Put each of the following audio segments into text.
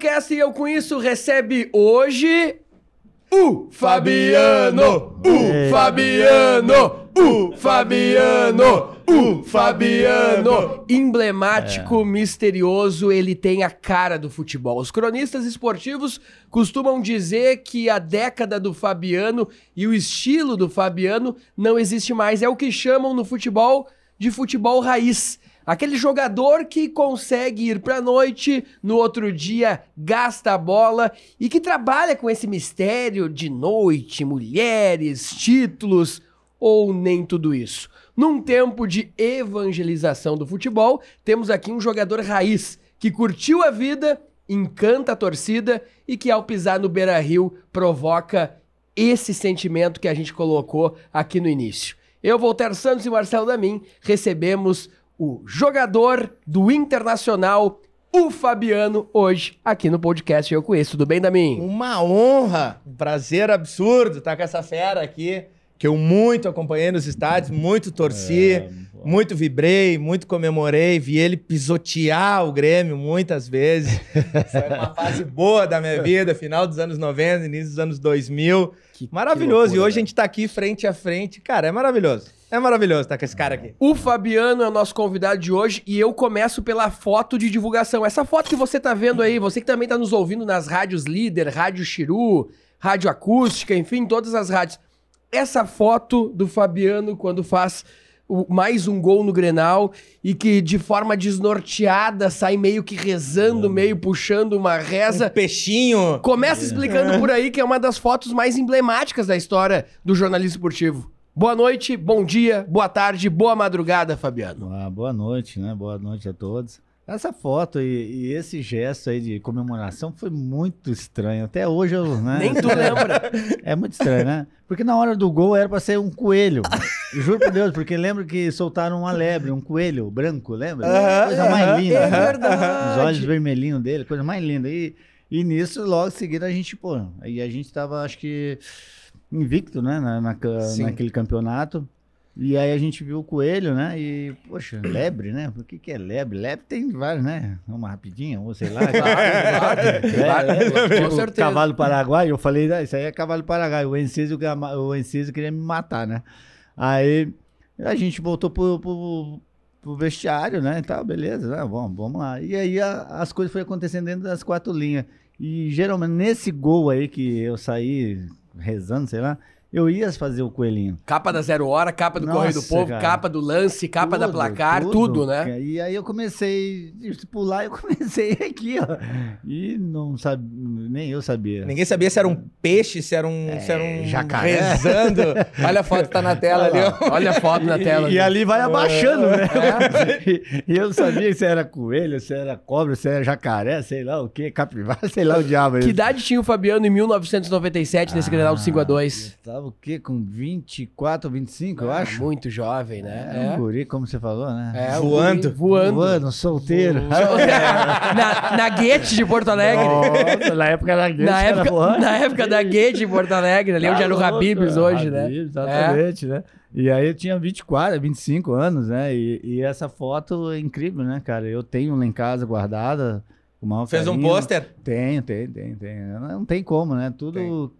Podcast Eu Com Isso recebe hoje o Fabiano! O Fabiano! O Fabiano! O Fabiano! Emblemático, misterioso, ele tem a cara do futebol. Os cronistas esportivos costumam dizer que a década do Fabiano e o estilo do Fabiano não existe mais. É o que chamam no futebol de futebol raiz. Aquele jogador que consegue ir pra noite, no outro dia gasta a bola e que trabalha com esse mistério de noite, mulheres, títulos ou nem tudo isso. Num tempo de evangelização do futebol, temos aqui um jogador raiz que curtiu a vida, encanta a torcida e que ao pisar no Beira-Rio provoca esse sentimento que a gente colocou aqui no início. Eu, Voltaire Santos e Marcelo Damin recebemos o jogador do Internacional, o Fabiano, hoje aqui no podcast Eu Conheço. Tudo bem, Damin? Uma honra, um prazer absurdo estar com essa fera aqui, que eu muito acompanhei nos estádios, muito torci, É, muito vibrei, muito comemorei, vi ele pisotear o Grêmio muitas vezes. Foi uma fase boa da minha vida, final dos anos 90, início dos anos 2000. Que- Maravilhoso. que e loucura, hoje a gente tá aqui frente a frente. Cara, é maravilhoso. É maravilhoso estar com esse cara aqui. O Fabiano é o nosso convidado de hoje e eu começo pela foto de divulgação. Essa foto que você tá vendo aí, você que também tá nos ouvindo nas rádios Líder, Rádio Chiru, Rádio Acústica, enfim, todas as rádios. Essa foto do Fabiano quando faz mais um gol no Grenal e que de forma desnorteada sai meio que rezando, meio puxando uma Um reza. peixinho. Começa explicando por aí que é uma das fotos mais emblemáticas da história do jornalismo esportivo. Boa noite, bom dia, boa tarde, boa madrugada, Fabiano. Ah, boa noite, né? Boa noite a todos. Essa foto e, e esse gesto aí de comemoração foi muito estranho. Até hoje eu, né? Nem tu lembra. É muito estranho, né? Porque na hora do gol era pra ser um coelho. Juro por Deus, porque lembro que soltaram uma lebre, um coelho branco, lembra? Aham, coisa mais aham, linda. é né? verdade. Os olhos vermelhinhos dele, coisa mais linda. E, e nisso, logo em seguida, a gente, pô, aí a gente tava, acho que, invicto, né? Na, na naquele campeonato. E aí a gente viu o coelho, né? E, poxa, lebre, né? O que, que é lebre? Lebre tem vários, né? Uma rapidinha, ou sei lá. É, com certeza. Cavalo paraguai, eu falei, ah, isso aí é cavalo paraguai. O Enciso, o Enciso queria me matar, né? Aí a gente voltou pro, pro, pro vestiário, né? E tal, beleza, né? Bom, vamos lá. E aí a- as coisas foram acontecendo dentro das quatro linhas. E geralmente nesse gol aí que eu saí rezando, sei lá, eu ia fazer o coelhinho. Capa da Zero Hora, capa do Nossa, Correio do Povo, cara. capa do lance, capa da Tudo, placar, tudo, né? E aí eu comecei, a pular, eu comecei aqui, ó. E não sabia, nem eu sabia. Ninguém sabia se era um peixe, se era um, se era um jacaré. rezando. Olha a foto que tá na tela ali, ó. Olha a foto na tela. E, e ali vai abaixando, né? É. E, e eu não sabia se era coelho, se era cobra, se era jacaré, sei lá o que, capivara, sei lá o diabo. Que idade tinha o Fabiano em 1997 nesse Grenal do 5x2? Tava o quê? Com 24, 25, eu acho. Muito jovem, É, né? um guri, como você falou, né? É, Voando. guri Voando. Voando, solteiro. na, na Guete de Porto Alegre. Nossa, na época era guete, Na época, voando. na época da Guete em Porto Alegre, ali onde era o Tá Habibs hoje, né? Exatamente, né? E aí eu tinha 24, 25 anos, né? E, e essa foto é incrível, né, cara? Eu tenho lá em casa guardada. Fez um pôster? Tenho, tenho, tenho, tenho. Não tem como, né? Tudo.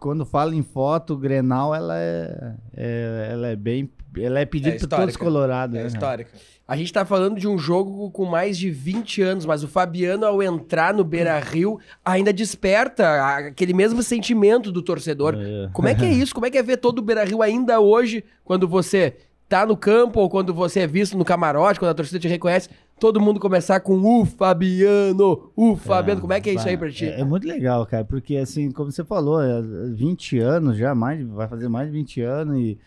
Quando fala em foto, Grenal, ela é, é- ela é bem. Ela é pedida É por todos colorados. É né? histórica. A gente tá falando de um jogo com mais de 20 anos, mas o Fabiano, ao entrar no Beira Rio, ainda desperta aquele mesmo sentimento do torcedor. É. Como é que é isso? Como é que é ver todo o Beira Rio ainda hoje, quando você tá no campo ou quando você é visto no camarote, quando a torcida te reconhece, todo mundo começar com o Fabiano, o Fabiano. Como é que é isso aí pra ti? É, é muito legal, cara, porque assim, como você falou, é 20 anos já, mais, vai fazer mais de 20 anos e.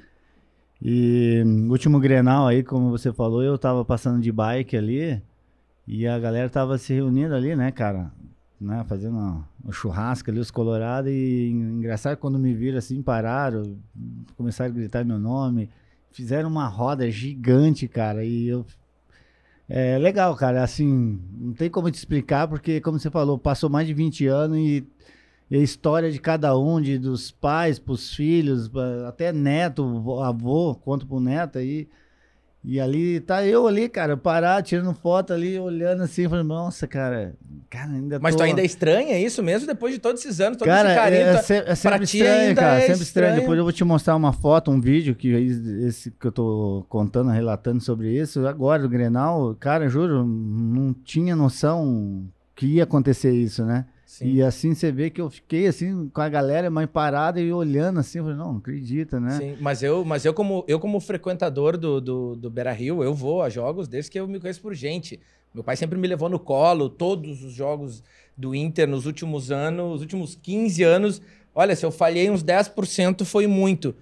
E último Grenal aí, como você falou, eu tava passando de bike ali e a galera tava se reunindo ali, né, cara? Né, fazendo uma- um churrasco ali, os colorados, e engraçado quando me viram assim, pararam, começaram a gritar meu nome, fizeram uma roda gigante, cara, e eu é legal, cara. Assim, não tem como te explicar, porque, como você falou, passou mais de 20 anos e, e a história de cada um, de, dos pais pros filhos, até neto, vô- avô, conta pro neto aí. E ali tá eu ali, cara, parar, tirando foto ali, olhando assim, falando, nossa, cara, cara, ainda Mas tô... tu ainda estranha isso mesmo depois de todos esses anos, todo Cara, esse carinho. é, tu- é se- é sempre estranho, cara. é sempre estranho. estranho. Depois eu vou te mostrar uma foto, um vídeo que esse que eu tô contando, relatando sobre isso. Agora, do Grenal, cara, juro, não tinha noção que ia acontecer isso, né? Sim. E assim você vê que eu fiquei assim com a galera mais parada e olhando assim, eu falei, não, não acredita, né? Sim, mas eu, mas eu como eu como frequentador do, do, do Beira Rio, eu vou a jogos desde que eu me conheço por gente. Meu pai sempre me levou no colo, todos os jogos do Inter nos últimos anos, os últimos 15 anos. Olha, se eu falhei uns 10% foi muito.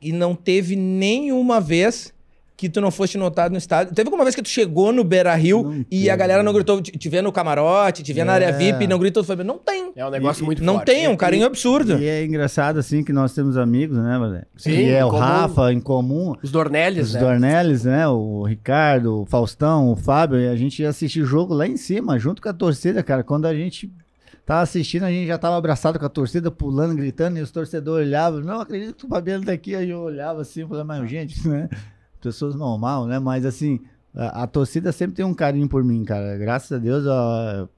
E não teve nenhuma vez que tu não foste notado no estádio. Teve alguma vez que tu chegou no Beira Rio Não e teve. a galera não gritou, te, te vê no camarote, te vê na área É. VIP, e não gritou, tu foi, não tem. É um negócio E- muito Não forte. tem, é um carinho absurdo. E é engraçado assim que nós temos amigos, né, Valé? Sim, Que é o comum. Rafa em comum. Os Dornelles, Os né? Dornelles, né? O Ricardo, o Faustão, o Fábio, e a gente ia assistir o jogo lá em cima, junto com a torcida, cara. Quando a gente tava assistindo, a gente já tava abraçado com a torcida, pulando, gritando, e os torcedores olhavam, não acredito que o Fabiano tá aqui. Aí eu olhava assim, e falava, mas gente, né? Pessoas normal, né? Mas assim, a, a torcida sempre tem um carinho por mim, cara. Graças a Deus, ó,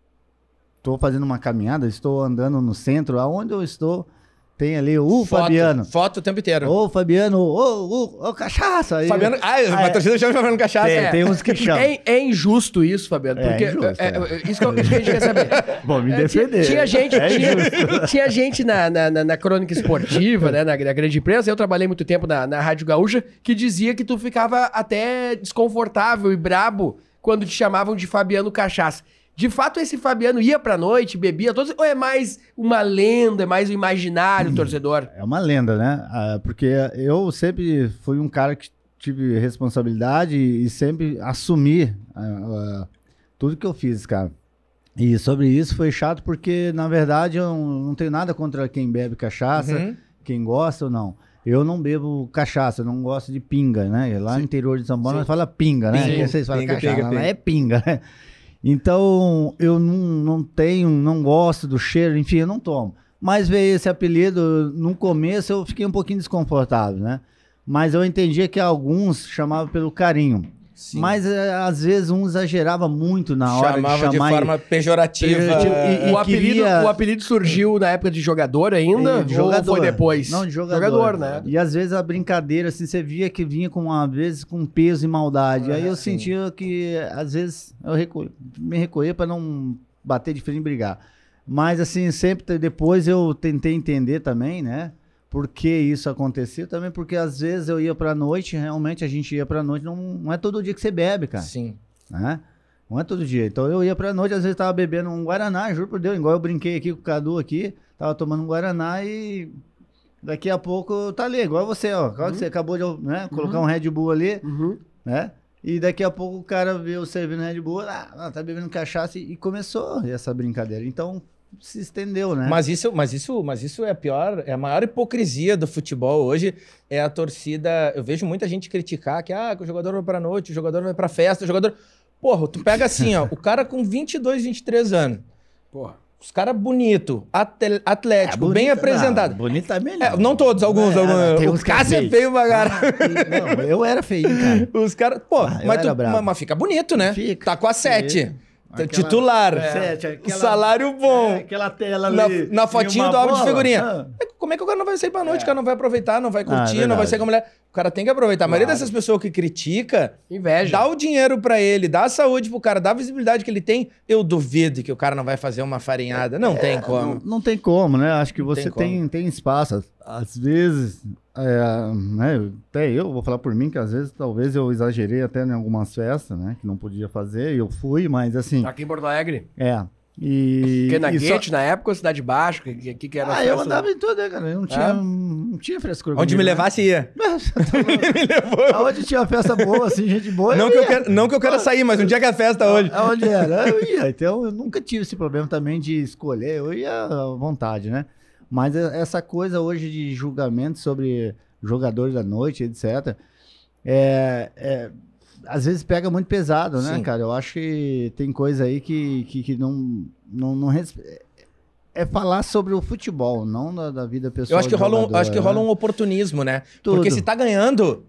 tô fazendo uma caminhada, estou andando no centro, aonde eu estou, tem ali o Foto, Fabiano. Foto o tempo inteiro. Ô, Fabiano, ô, ô, ô, cachaça! Aí, Fabiano. Ah, Ah, a é. torcida chama Fabiano Cachaça. Tem, É. tem uns que chamam. É, é injusto isso, Fabiano, É porque injusto, é, é. é, isso, que a gente quer saber. Bom, me É, tinha- defender. Tinha gente, É tinha, tinha gente na, na, na- na crônica esportiva, né, na, na grande imprensa, eu trabalhei muito tempo na, na Rádio Gaúcha, que dizia que tu ficava até desconfortável e brabo quando te chamavam de Fabiano Cachaça. De fato, esse Fabiano ia pra noite, bebia todos, ou é mais uma lenda, é mais um imaginário torcedor? É uma lenda, né? Ah, porque eu sempre fui um cara que tive responsabilidade e sempre assumi ah, ah, tudo que eu fiz, cara. E sobre isso foi chato porque, na verdade, eu não tenho nada contra quem bebe cachaça, Uhum. quem gosta ou não. Eu não bebo cachaça, eu não gosto de pinga, né? Lá no interior de São Paulo Sim. nós fala pinga, né? Sim. Vocês falam Pinga, cachaça, pinga, pinga. é pinga, né? Então, eu não, não tenho, não gosto do cheiro, enfim, eu não tomo. Mas veio esse apelido, no começo eu fiquei um pouquinho desconfortável, né? Mas eu entendia que alguns chamavam pelo carinho. Sim. Mas eh, às vezes um exagerava muito na hora Chamava de de, chamar. e- forma pejorativa. Pejorativo. E- o, apelido, queria- o apelido surgiu na época de jogador ainda? de Ou foi depois? Não, de jogador. né? E às vezes a brincadeira, assim, você via que vinha com, às vezes, com peso e maldade. Aí eu sim. sentia que, às vezes, eu recu... me recolhia para não bater de frente e brigar. Mas, assim, sempre depois eu tentei entender também, né? Por que isso acontecia também, porque às vezes eu ia pra noite, realmente a gente ia pra noite, não, não é todo dia que você bebe, cara Sim. né? Não é todo dia. Então eu ia pra noite, às vezes tava bebendo um Guaraná, juro por Deus, igual eu brinquei aqui com o Cadu aqui, tava tomando um Guaraná e daqui a pouco tá ali, igual você, ó. Igual que você acabou de né, colocar um Red Bull ali, Uhum. né? E daqui a pouco o cara vê eu servindo Red Bull, ah, tá bebendo cachaça e, e começou essa brincadeira. Então se estendeu, né? Mas isso, mas isso, mas isso é a pior, é a maior hipocrisia do futebol hoje é a torcida. Eu vejo muita gente criticar que ah, que o jogador vai pra noite, o jogador vai pra festa, o jogador. Porra, tu pega assim, ó, o cara com 22, 23 anos, Porra. os caras bonito, atlético, É, bem apresentado. Não, bonita é melhor. É, não todos, alguns, É, alguns. tem o uns que é Cássio é feio. feio pra caralho. Ah, Não, eu era feio, cara. Os caras, pô, Ah, mas, tu, mas, mas fica bonito, né? Fica. Tá com a 7. Aquela- Titular. Sete, aquela- Salário bom. É, aquela tela Na, ali. na e fotinho do álbum de figurinha. Ah. É, Como é que o cara não vai sair pra noite? O cara não vai aproveitar, não vai curtir, Ah, é não vai sair com a mulher. O cara tem que aproveitar. A maioria Claro. dessas pessoas que critica, Inveja. dá o dinheiro pra ele, dá a saúde pro cara, dá a visibilidade que ele tem. Eu duvido que o cara não vai fazer uma farinhada. Não tem Não, como. não tem como, né? Acho que Não você tem tem, tem, espaço. Às vezes, é, né? Até eu vou falar por mim que às vezes talvez eu exagerei até em algumas festas, né? Que não podia fazer. e Eu fui, mas assim, Aqui em Porto Alegre. é. E. Porque na e só- na época, Cidade Baixa, que, que, que era Ah, eu andava em tudo, né, cara? Eu não tinha, É? não tinha frescura. Onde comigo, me né? levasse, ia. Aonde tinha festa boa, assim, gente boa. Não eu que, eu quero, não que eu quero sair, mas um dia que é festa hoje. Aonde era? Eu ia. Então, eu nunca tive esse problema também de escolher. Eu ia à vontade, né? Mas essa coisa hoje de julgamento sobre jogadores da noite, etc., é, é- às vezes pega muito pesado, né, Sim. cara? Eu acho que tem coisa aí que, que, que não, não, não É falar sobre o futebol, não da, da vida pessoal. Eu acho que rola um, jogador, acho que rola né? um oportunismo, né? Tudo. Porque se tá ganhando,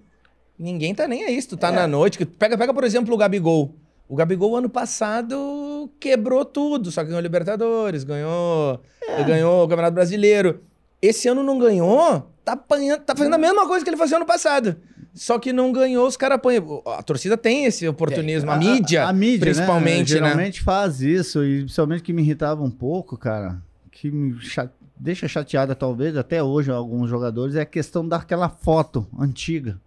ninguém tá nem aí. Se tu tá na noite. que- Pega, pega, por exemplo, o Gabigol. O Gabigol, ano passado, quebrou tudo, só que ganhou Libertadores, ganhou, ganhou o Campeonato Brasileiro. Esse ano não ganhou, tá, apanhando, tá fazendo a mesma coisa que ele fazia ano passado. Só que não ganhou, os caras apanham. A torcida tem esse oportunismo, a, mídia, a mídia, principalmente, né? né? Geralmente faz isso, e principalmente que me irritava um pouco, cara, que me deixa chateada talvez, até hoje, alguns jogadores, é a questão daquela foto antiga.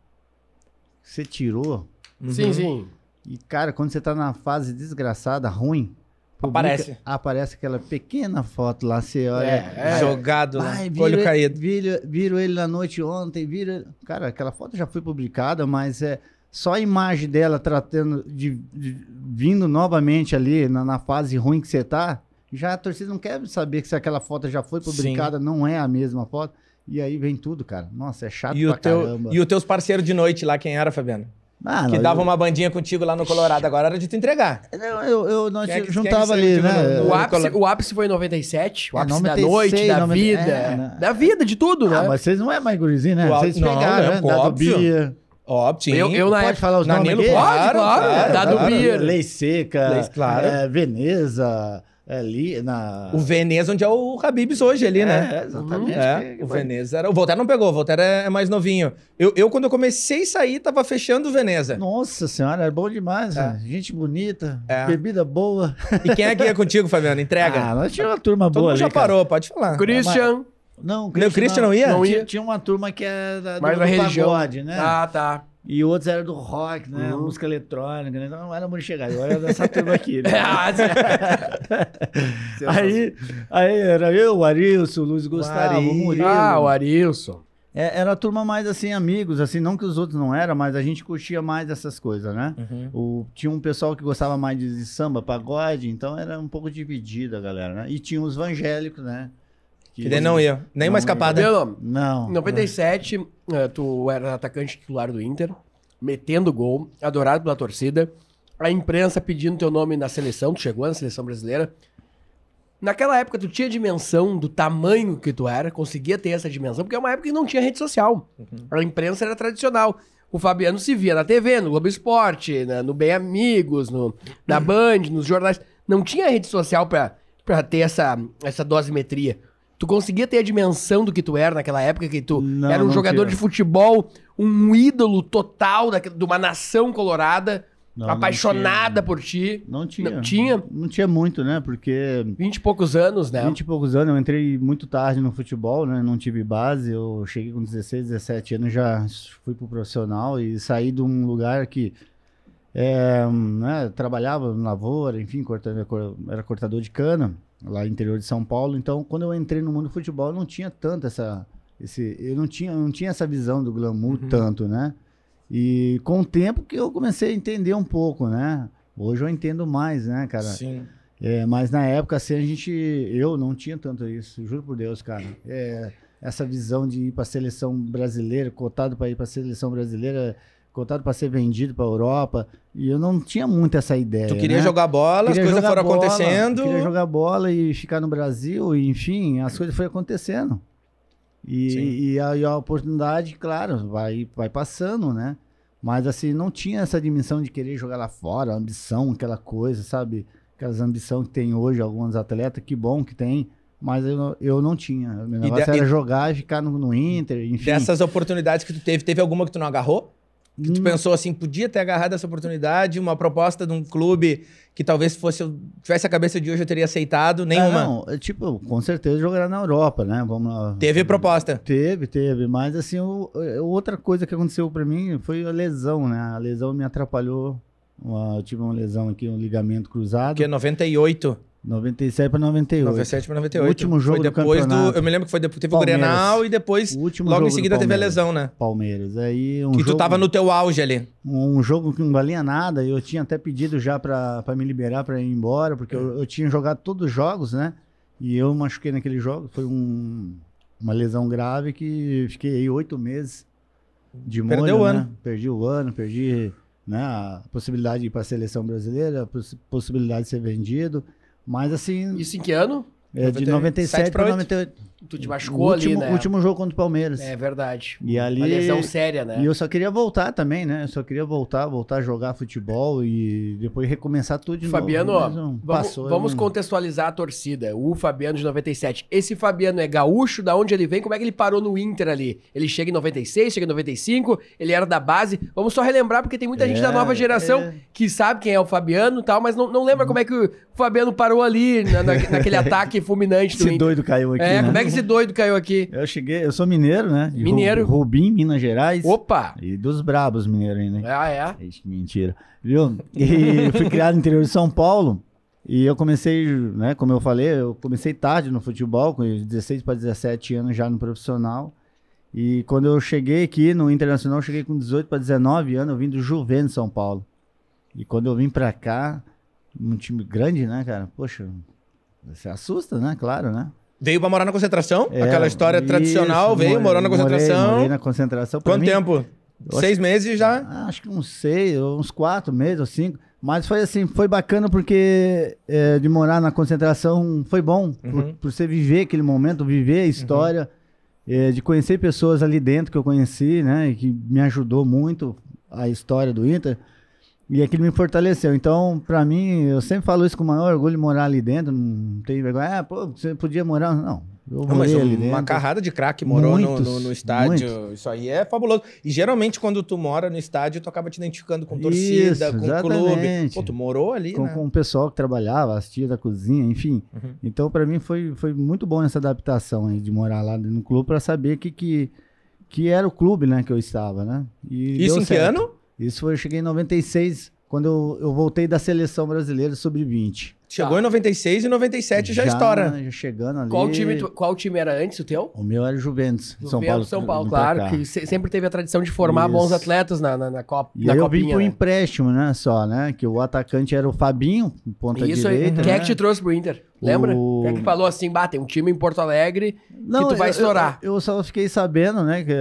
Você tirou, Sim, sim. e cara, quando você tá na fase desgraçada, ruim, publica- Aparece. aparece aquela pequena foto lá, você olha... É, é. Jogado lá, Ai, com olho viro, caído. Viro, viro ele na noite ontem, viro... Cara, aquela foto já foi publicada, mas é só a imagem dela tratando de, de- vindo novamente ali na, na fase ruim que você tá, já a torcida não quer saber que se aquela foto já foi publicada, não é a mesma foto. E aí vem tudo, cara. Nossa, é chato E, o pra teu, caramba. e os teus parceiros de noite lá, quem era, Fabiano? Ah, que não, dava eu- uma bandinha contigo lá no Colorado. Agora era de tu entregar. Eu, eu, eu- nós é que- juntava é ali, né? O ápice, o ápice foi em 97, o É, ápice da 96, noite, da 90, vida. é, né? Da vida, de tudo, né? Ah, mas vocês não é mais gurizinho, né? O Vocês não, pegaram, né? Dado óbvio. Bia. Óbvio. Eu, eu na Pode época. falar os nomes Danilo, aqui? Pode, claro, claro. Dado claro. Bia. Lei Seca, Lei- claro. é, Veneza, ali na... O Veneza, onde é o Habibs hoje ali, né? É, exatamente. É, Que- o Veneza era. O Voltaire não pegou, o Voltaire é é mais novinho. Eu, eu, quando eu comecei a sair, tava fechando o Veneza. Nossa senhora, é bom demais. É. né? Gente bonita, É. bebida boa. E quem é que ia contigo, Fabiano? Entrega. Ah, nós tínhamos uma turma Todo boa mundo já cara. parou, pode falar. Christian. Não, o Não, o Christian não ia? Não ia. Tinha, tinha uma turma que era da, do, Mais do da religião. pagode, né? Ah, tá. E outros eram do rock, né? Uhum. Música eletrônica, né? Então não era muito chegar. Eu era dessa turma aqui, né? Ah, aí, aí era eu, o Arilson, o Luiz Gustavo, o. Murilo. ah, o Arilson. É, era a turma mais assim, amigos, assim, não que os outros não eram, mas a gente curtia mais essas coisas, né? Uhum. O, tinha um pessoal que gostava mais de samba, pagode, então era um pouco dividida a galera, né? E tinha os evangélicos, né? Que daí não ia. Nem Não uma ia. escapada. Cabelo, Não. Em 97, eh, tu era atacante titular do Inter, metendo gol, adorado pela torcida. A imprensa pedindo teu nome na seleção, tu chegou na seleção brasileira. Naquela época, tu tinha dimensão do tamanho que tu era, conseguia ter essa dimensão, porque é uma época que não tinha rede social. A imprensa era tradicional. O Fabiano se via na TV, no Globo Esporte, na- no Bem Amigos, no, na Band, nos jornais. Não tinha rede social pra, pra ter essa, essa dosimetria. Tu conseguia ter a dimensão do que tu era naquela época, que tu Não, era um não jogador tinha. de futebol, um ídolo total da, de uma nação colorada, Não, não apaixonada tinha. por ti. Não tinha. Não tinha? Não tinha muito, né? Porque Vinte e poucos anos, né? 20 e poucos anos, eu entrei muito tarde no futebol, né? Não tive base. Eu cheguei com 16, 17 anos, já fui pro profissional e saí de um lugar que é, né, trabalhava na lavoura, enfim, cortando, era cortador de cana, lá no interior de São Paulo. Então, quando eu entrei no mundo do futebol, eu não tinha tanto essa. Esse, eu não tinha, eu não tinha essa visão do glamour tanto, né? E com o tempo que eu comecei a entender um pouco, né? Hoje eu entendo mais, né, cara? Sim. É, mas na época, assim, a gente. Eu não tinha tanto isso, juro por Deus, cara. É, essa visão de ir para a seleção brasileira, cotado para ir para a seleção brasileira, cotado para ser vendido para Europa. E eu não tinha muito essa ideia. Tu queria né? jogar bola, Queria as coisas foram bola, acontecendo. Queria jogar bola e ficar no Brasil, e, enfim, as coisas foram acontecendo. E, e, a, e a oportunidade, claro, vai, vai passando, né? Mas assim, não tinha essa dimensão de querer jogar lá fora, ambição, aquela coisa, sabe? Aquelas ambição que tem hoje alguns atletas, que bom que tem, mas eu, não- eu não tinha. O meu negócio de- era e- jogar e ficar no, no Inter, enfim. Dessas oportunidades que tu teve, teve alguma que tu não agarrou? Que tu Hum, pensou assim, podia ter agarrado essa oportunidade, uma proposta de um clube que talvez fosse tivesse a cabeça de hoje eu teria aceitado, nenhuma. Não, é, tipo, com certeza jogará na Europa, né? Vamos lá. Teve proposta. Teve, teve, mas assim, o- outra coisa que aconteceu pra mim foi a lesão, né? A lesão me atrapalhou. Eu tive uma lesão aqui, um ligamento cruzado. Que é 98, 97 para 98. 97 para 98. O último jogo foi do depois do, campeonato. eu me lembro que foi depois, teve Palmeiras. o Grenal e depois O último logo em do seguida teve a lesão, né? Palmeiras. Aí um que jogo, tu tava no teu auge ali. um jogo que não valia nada. Eu tinha até pedido já pra me liberar pra ir embora, porque eu, eu tinha jogado todos os jogos, né? E eu machuquei naquele jogo. Foi um- uma lesão grave que fiquei aí oito meses de molho, Perdeu o né? ano. Perdi o ano, perdi né, a possibilidade de ir pra seleção brasileira, a poss- possibilidade de ser vendido. Mas assim, Isso em que ano? é de 97 97 pra para 8. 98. Tu te O machucou último, ali, né? último jogo contra o Palmeiras. É verdade. E ali. Uma lesão séria, né? E eu só queria voltar também, né? Eu só queria voltar, voltar a jogar futebol e depois recomeçar tudo de Fabiano, novo. não vamos, passou, vamos eu contextualizar a torcida. O Fabiano de 97. Esse Fabiano é gaúcho, da onde ele vem? Como é que ele parou no Inter ali? Ele chega em 96, chega em 95, ele era da base. Vamos só relembrar, porque tem muita gente É, da nova geração é. que sabe quem é o Fabiano e tal, mas não, não lembra como é que o Fabiano parou ali na- na- naquele ataque fulminante do Esse Inter. doido caiu aqui. é, né? como é que esse doido caiu aqui? Eu cheguei, eu sou mineiro, né? De Mineiro. Rubim, Minas Gerais. Opa! E dos brabos mineiros ainda. hein? Ah, é? Ixi, mentira. Viu? E fui criado no interior de São Paulo. E eu comecei, né, como eu falei, eu comecei tarde no futebol, com 16 para 17 anos já no profissional. E quando eu cheguei aqui no Internacional, eu cheguei com 18 para 19 anos, eu vim do Juventus São Paulo. E quando eu vim pra cá, um time grande, né, cara? Poxa, você assusta, né? Claro, né? Veio pra morar na concentração? É, Aquela história isso, tradicional, veio, morou na concentração. Morei, morei na concentração. Pra Quanto mim, tempo? Seis meses já? Ah, Acho que uns seis, uns quatro meses ou cinco. Mas foi assim, foi bacana porque é, de morar na concentração foi bom. Por, Uhum. por você viver aquele momento, viver a história, é, de conhecer pessoas ali dentro que eu conheci, né? E que me ajudou muito a história do Inter. E aquilo me fortaleceu. Então, pra mim, eu sempre falo isso com o maior orgulho morar ali dentro. Não tenho vergonha. Ah, pô, você podia morar. Não, eu Não, mas ali uma dentro. carrada de craque morou no, Muitos, no- no estádio. Isso aí é fabuloso. E geralmente, quando tu mora no estádio, tu acaba te identificando com torcida, Isso, com clube. exatamente. Pô, tu morou ali, com, né? com o pessoal que trabalhava, as tias da cozinha, enfim. Uhum. Então, pra mim, foi, foi muito bom essa adaptação aí, de morar lá no clube para saber que, que, que era o clube né, que eu estava, né? E Isso em que certo. ano? Isso foi, eu cheguei em 96, quando eu, eu voltei da seleção brasileira sub-20. Chegou em 96 e 97 já, estoura. Já chegando ali. Qual time, tu- qual time era antes o teu? O meu era Juventus, Do São Vento, Paulo. São Paulo, pra claro, cá. que se- sempre teve a tradição de formar Isso. bons atletas na, na, na Copa. E na aí eu vim copinha, por né? empréstimo, né, só, né? Que o atacante era o Fabinho, ponta Isso aí. direita. Quem é né? que te trouxe pro Inter? Lembra? O- Quem é que falou assim, bah, tem um time em Porto Alegre que tu vai eu- estourar? Eu, eu só fiquei sabendo, né, que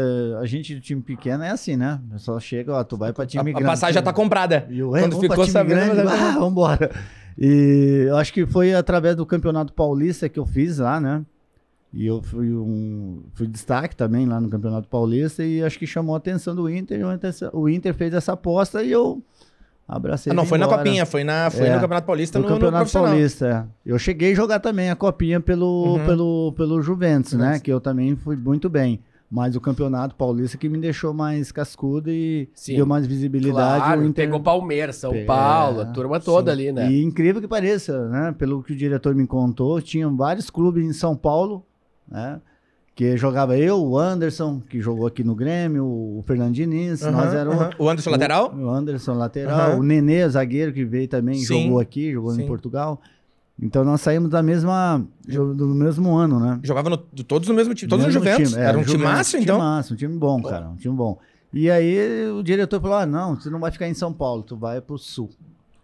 a gente de time pequeno é assim, né? Só chega, ó, tu vai pra A, time a grande. passagem já tá comprada. E eu, é, Quando vamos pra ficou time sabendo, grande, mas- ah, vambora. E eu acho que foi através do Campeonato Paulista que eu fiz lá, né? E eu fui um fui destaque também lá no Campeonato Paulista e acho que chamou a atenção do Inter. e o Inter- fez essa aposta e eu abracei. Ah, não, foi na embora. Copinha, foi, na, foi É, no Campeonato Paulista No no, no Campeonato profissional. Paulista, é. Eu cheguei a jogar também a copinha pelo, Uhum. pelo, pelo Juventus, né? Juventus. Que eu também fui muito bem. Mas o Campeonato Paulista que me deixou mais cascudo e Sim. deu mais visibilidade. Claro, Inter... pegou Palmeiras, São É, Paulo, a turma toda ali, né? E incrível que pareça, né? Pelo que o diretor me contou, tinham vários clubes em São Paulo, né? Que jogava eu, o Anderson, que jogou aqui no Grêmio, o Fernando Diniz, Aham, nós éramos... aham. O Anderson lateral? O Anderson lateral, Aham. o Nenê, zagueiro, que veio também, Sim, jogou aqui, jogou sim. em Portugal. Então nós saímos da mesma, do mesmo ano, né? Jogava no, todos no mesmo time, todos no Mesmo Juventus. time, é, Era um Juventus, timaço, então? Timaço, um time bom, cara, um time bom. E aí o diretor falou, ah, não, você não vai ficar em São Paulo, tu vai pro Sul.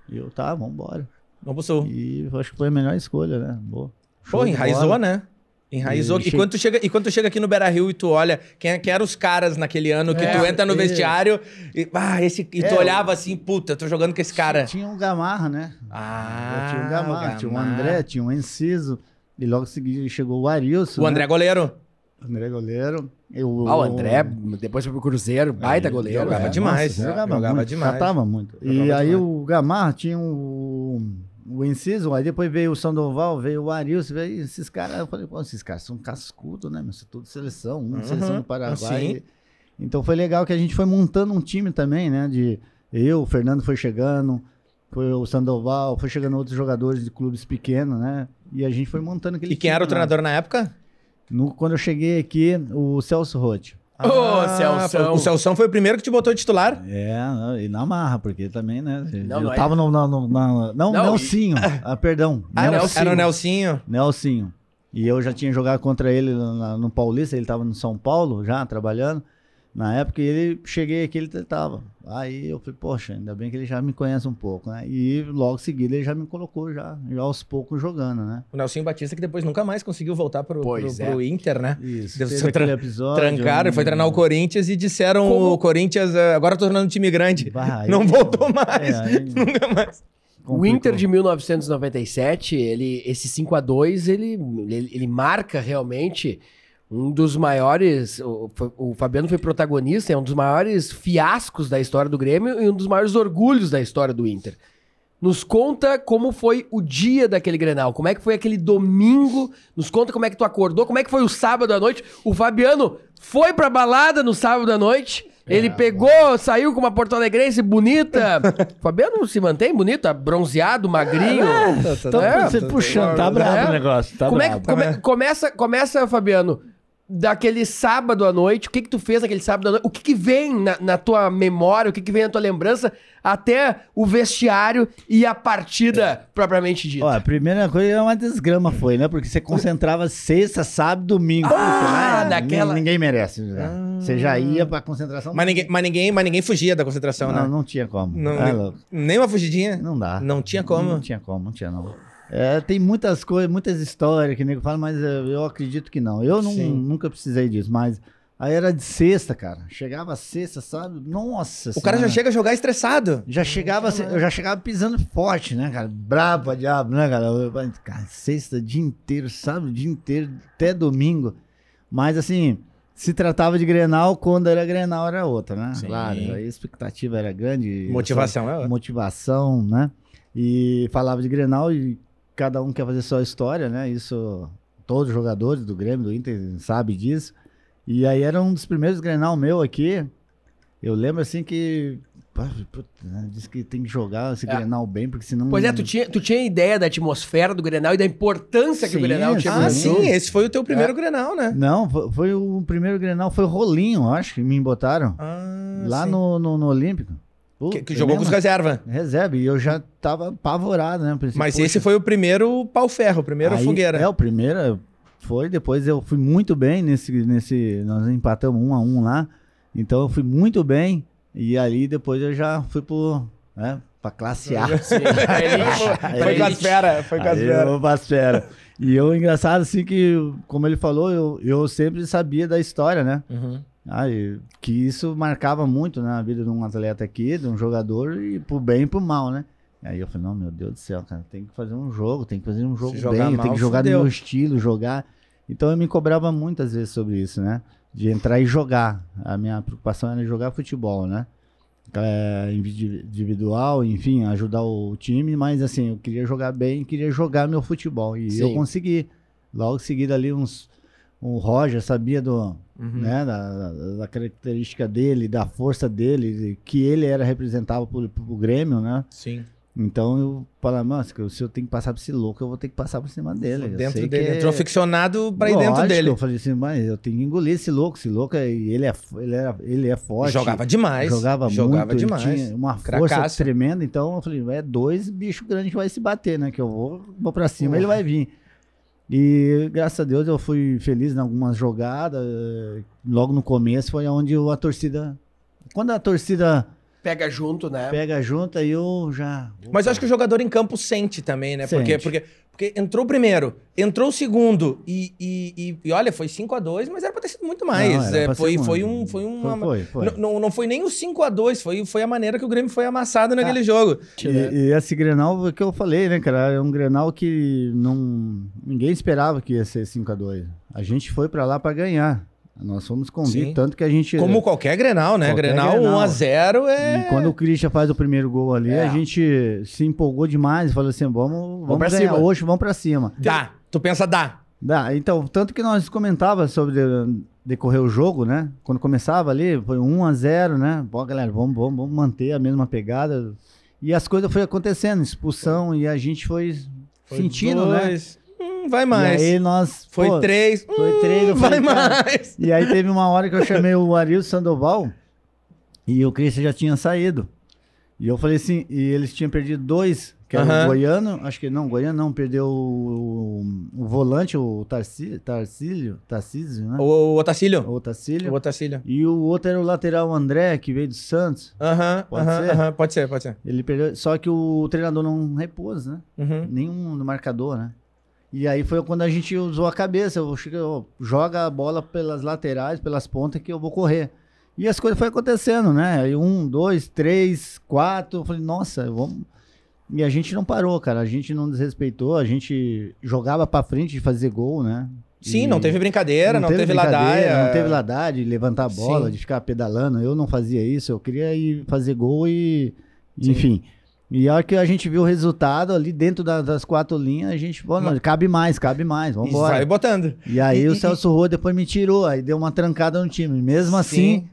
E eu, tá, vambora. Vamos pro Sul. E eu acho que foi a melhor escolha, né? Boa. Pô, enraizou, né? Enraizou. E E, quando tu chega, e quando tu chega aqui no Beira Rio e tu olha quem, quem eram os caras naquele ano que É, tu entra no é. vestiário e, ah, esse, e tu É, olhava assim, puta, tô jogando com esse cara. Tinha um Gamarra, né? Ah, tinha um Gamarra, tinha um Gamarra. André, tinha um Enciso. E logo em seguida chegou o Arilson. O André né? goleiro. André goleiro. Eu, Ah, o André, depois foi pro Cruzeiro, baita goleiro. jogava né? demais. Nossa, jogava, Jogava muito, demais. Catava muito. e aí demais. o Gamarra tinha o, o Enciso, aí depois veio o Sandoval, veio o Arilson, veio esses caras. Eu falei, pô, esses caras são cascudos, né? Mas tudo seleção, um Uhum, seleção do Paraguai. sim. Então foi legal que a gente foi montando um time também, né? De eu, o Fernando foi chegando, foi o Sandoval, foi chegando outros jogadores de clubes pequenos, né? E a gente foi montando aquele E quem era o time treinador na época? No, quando eu cheguei aqui, o Celso Rotti. Ô, Celção. O Celção foi o primeiro que te botou titular. É, e na marra, porque também, né? Não, eu não é- tava no, no, no- na- Não, Não, Nelsinho. Ah, perdão. Ah, era, Nelsinho. era o Nelsinho. Nelsinho. E eu já tinha jogado contra ele na- no Paulista, ele tava no São Paulo já, trabalhando. Na época, ele cheguei aqui, ele tava. Aí eu falei, poxa, ainda bem que ele já me conhece um pouco, né? E logo em seguida ele já me colocou já, já aos poucos jogando, né? O Nelsinho Batista, que depois nunca mais conseguiu voltar pro, Pois pro, é. pro Inter, né? Isso. Deve ser aquele tra- episódio. Trancaram, foi treinar o Corinthians e disseram Como- o Corinthians, eh, agora tô tornando um time grande. Vai, Não aí- voltou mais. É, aí- Nunca mais. O Inter de 1997, ele, esse 5 a 2 ele, ele, ele marca realmente um dos maiores. O, o, Fabiano foi protagonista, é um dos maiores fiascos da história do Grêmio e um dos maiores orgulhos da história do Inter. Nos conta como foi o dia daquele Grenal, como é que foi aquele domingo, nos conta como é que tu acordou, como é que foi o sábado à noite. O Fabiano foi pra balada no sábado à noite, ele é, pegou, bom. saiu com uma Porto Alegrense bonita. Fabiano se mantém bonito, bronzeado, magrinho. É, tá, tá, tá, é, você puxando, tá brabo é. o negócio. Tá como brabo. é que come, começa, começa, Fabiano, daquele sábado à noite, o que que tu fez naquele sábado à noite? O que que vem na, na tua memória, o que que vem na tua lembrança até o vestiário e a partida propriamente dita? Ó, a primeira coisa é uma desgrama foi, né? Porque você concentrava sexta, sábado, domingo. Ah, né? daquela... Ninguém merece. Ah. Você já ia pra concentração. Mas ninguém, mas, ninguém, mas ninguém fugia da concentração, não, né? Não, tinha como. Não, ah, nem uma fugidinha? Não dá. Não tinha como? Não tinha como, não tinha não. É, tem muitas coisas, muitas histórias que o nego fala, mas eu, eu acredito que não. Eu não, nunca precisei disso, mas aí era de sexta, cara. Chegava sexta, sabe? Nossa O senhora. cara já chega a jogar estressado. Já chegava, eu já chegava pisando forte, né, cara? Brabo diabo, né, cara? Eu, cara, sexta, dia inteiro, sábado, dia inteiro, até domingo. Mas assim, se tratava de Grenal, quando era Grenal era outra, né? Sim. Claro, a expectativa era grande. Motivação é. Motivação, né? E falava de Grenal e cada um quer fazer sua história, né? Isso todos os jogadores do Grêmio, do Inter, sabem disso. E aí era um dos primeiros Grenal meu aqui. Eu lembro assim que. Puta, né, Diz que tem que jogar esse é. Grenal bem, porque senão. Pois é, tu tinha, tu tinha ideia da atmosfera do Grenal e da importância sim, que o Grenal tinha. Ah, sim, esse foi o teu primeiro é. Grenal, né? Não, foi, foi, o primeiro Grenal, foi o Rolinho, acho que me botaram. Ah, lá no, no, no Olímpico. Puta, que, que jogou com os reserva. Reserva, e eu já tava apavorado, né? Pensei, Mas esse foi o primeiro pau-ferro, o primeiro aí, fogueira. É, o primeiro foi, depois eu fui muito bem nesse, nesse, nós empatamos um a um lá, então eu fui muito bem, e ali depois eu já fui pro, né, pra classe A. Sim, foi com as fera, foi com as fera. E eu, engraçado assim que, como ele falou, eu, eu sempre sabia da história, né? Uhum. Ah, que isso marcava muito na vida de um atleta aqui, de um jogador, e pro bem e pro mal, né? Aí eu falei, não, meu Deus do céu, cara, tem que fazer um jogo, tem que fazer um jogo bem, tem que jogar fudeu. do meu estilo, jogar. Então eu me cobrava muitas vezes sobre isso, né? De entrar e jogar. A minha preocupação era jogar futebol, né? É, individual, enfim, ajudar o time, mas assim, eu queria jogar bem, queria jogar meu futebol. E Sim. eu consegui. Logo seguida ali uns o Roger sabia do, uhum. né, da, da, característica dele, da força dele, que ele era representava pro, Grêmio, né? Sim. Então eu falava, mas se eu tenho que passar por esse louco, eu vou ter que passar por cima dele. Dentro dele. É... Entrou ficcionado pra ir dentro dele. Eu falei assim, mas eu tenho que engolir esse louco. Esse louco, é, ele é, ele é, ele é forte. Jogava demais. Jogava, jogava muito, demais. Tinha uma força tremenda. Então eu falei, é dois bichos grandes que vai se bater, né? Que eu vou, vou pra cima, ele vai vir. E graças a Deus eu fui feliz em algumas jogadas. Logo no começo foi onde a torcida. Quando a torcida. Pega junto, né? Pega junto, aí eu já. Mas eu acho que o jogador em campo sente também, né? Sente. Porque, porque porque entrou o primeiro, entrou o segundo e, e, e, olha, foi 5 a 2 mas era pra ter sido muito mais. Não, é, foi, foi, um, foi uma. Foi, foi, foi. Não, não foi nem o 5 a 2 foi, foi a maneira que o Grêmio foi amassado naquele ah, jogo. E, e, esse Grenal que eu falei, né, cara? É um Grenal que não, ninguém esperava que ia ser 5 a 2 A gente foi pra lá pra ganhar. Nós fomos convictos, tanto que a gente. Como qualquer Grenal, né? Qualquer Grenal, Grenal 1x0 é. E quando o Christian faz o primeiro gol ali, é. a gente se empolgou demais e falou assim: vamos, vamos, vamos ganhar cima. hoje, vamos pra cima. Dá. Tu pensa, dá. Dá. Então, tanto que nós comentava sobre decorrer o jogo, né? Quando começava ali, foi 1x0, né? Pô, galera, vamos, vamos, vamos manter a mesma pegada. E as coisas foram acontecendo, expulsão, e a gente foi, foi sentindo, né? dois. né? Vai mais. E aí nós. Foi pô, três. Foi três. Hum, vai mais. E aí teve uma hora que eu chamei o Arilson Sandoval e o Christian já tinha saído. E eu falei assim, e eles tinham perdido dois, que era uhum. o Goiano, acho que não, Goiano não, perdeu o, o, o volante, o Tarcílio, Tarcílio, Tarcísio, né? O, o Otacílio. O Otacílio. O Otacílio. E o outro era o lateral André, que veio do Santos. Aham, uhum, pode ser? Uhum, pode ser, pode ser. Ele perdeu, só que o treinador não repôs, né? Uhum. Nenhum marcador, né? E aí foi quando a gente usou a cabeça. Eu, eu joga a bola pelas laterais, pelas pontas, que eu vou correr. E as coisas foram acontecendo, né? Aí um, dois, três, quatro. Eu falei, nossa, vamos. E a gente não parou, cara. A gente não desrespeitou, a gente jogava pra frente de fazer gol, né? Sim, E não teve brincadeira, não, teve, brincadeira, ladaia. Não teve ladaia de levantar a bola, Sim. de ficar pedalando. Eu não fazia isso, eu queria ir fazer gol e. Sim. Enfim. E a hora que a gente viu o resultado ali dentro da- das quatro linhas, a gente falou, não, cabe mais, cabe mais, E vambora. vai botando. E aí E- o Celso Rua depois me tirou, aí deu uma trancada no time. Mesmo assim,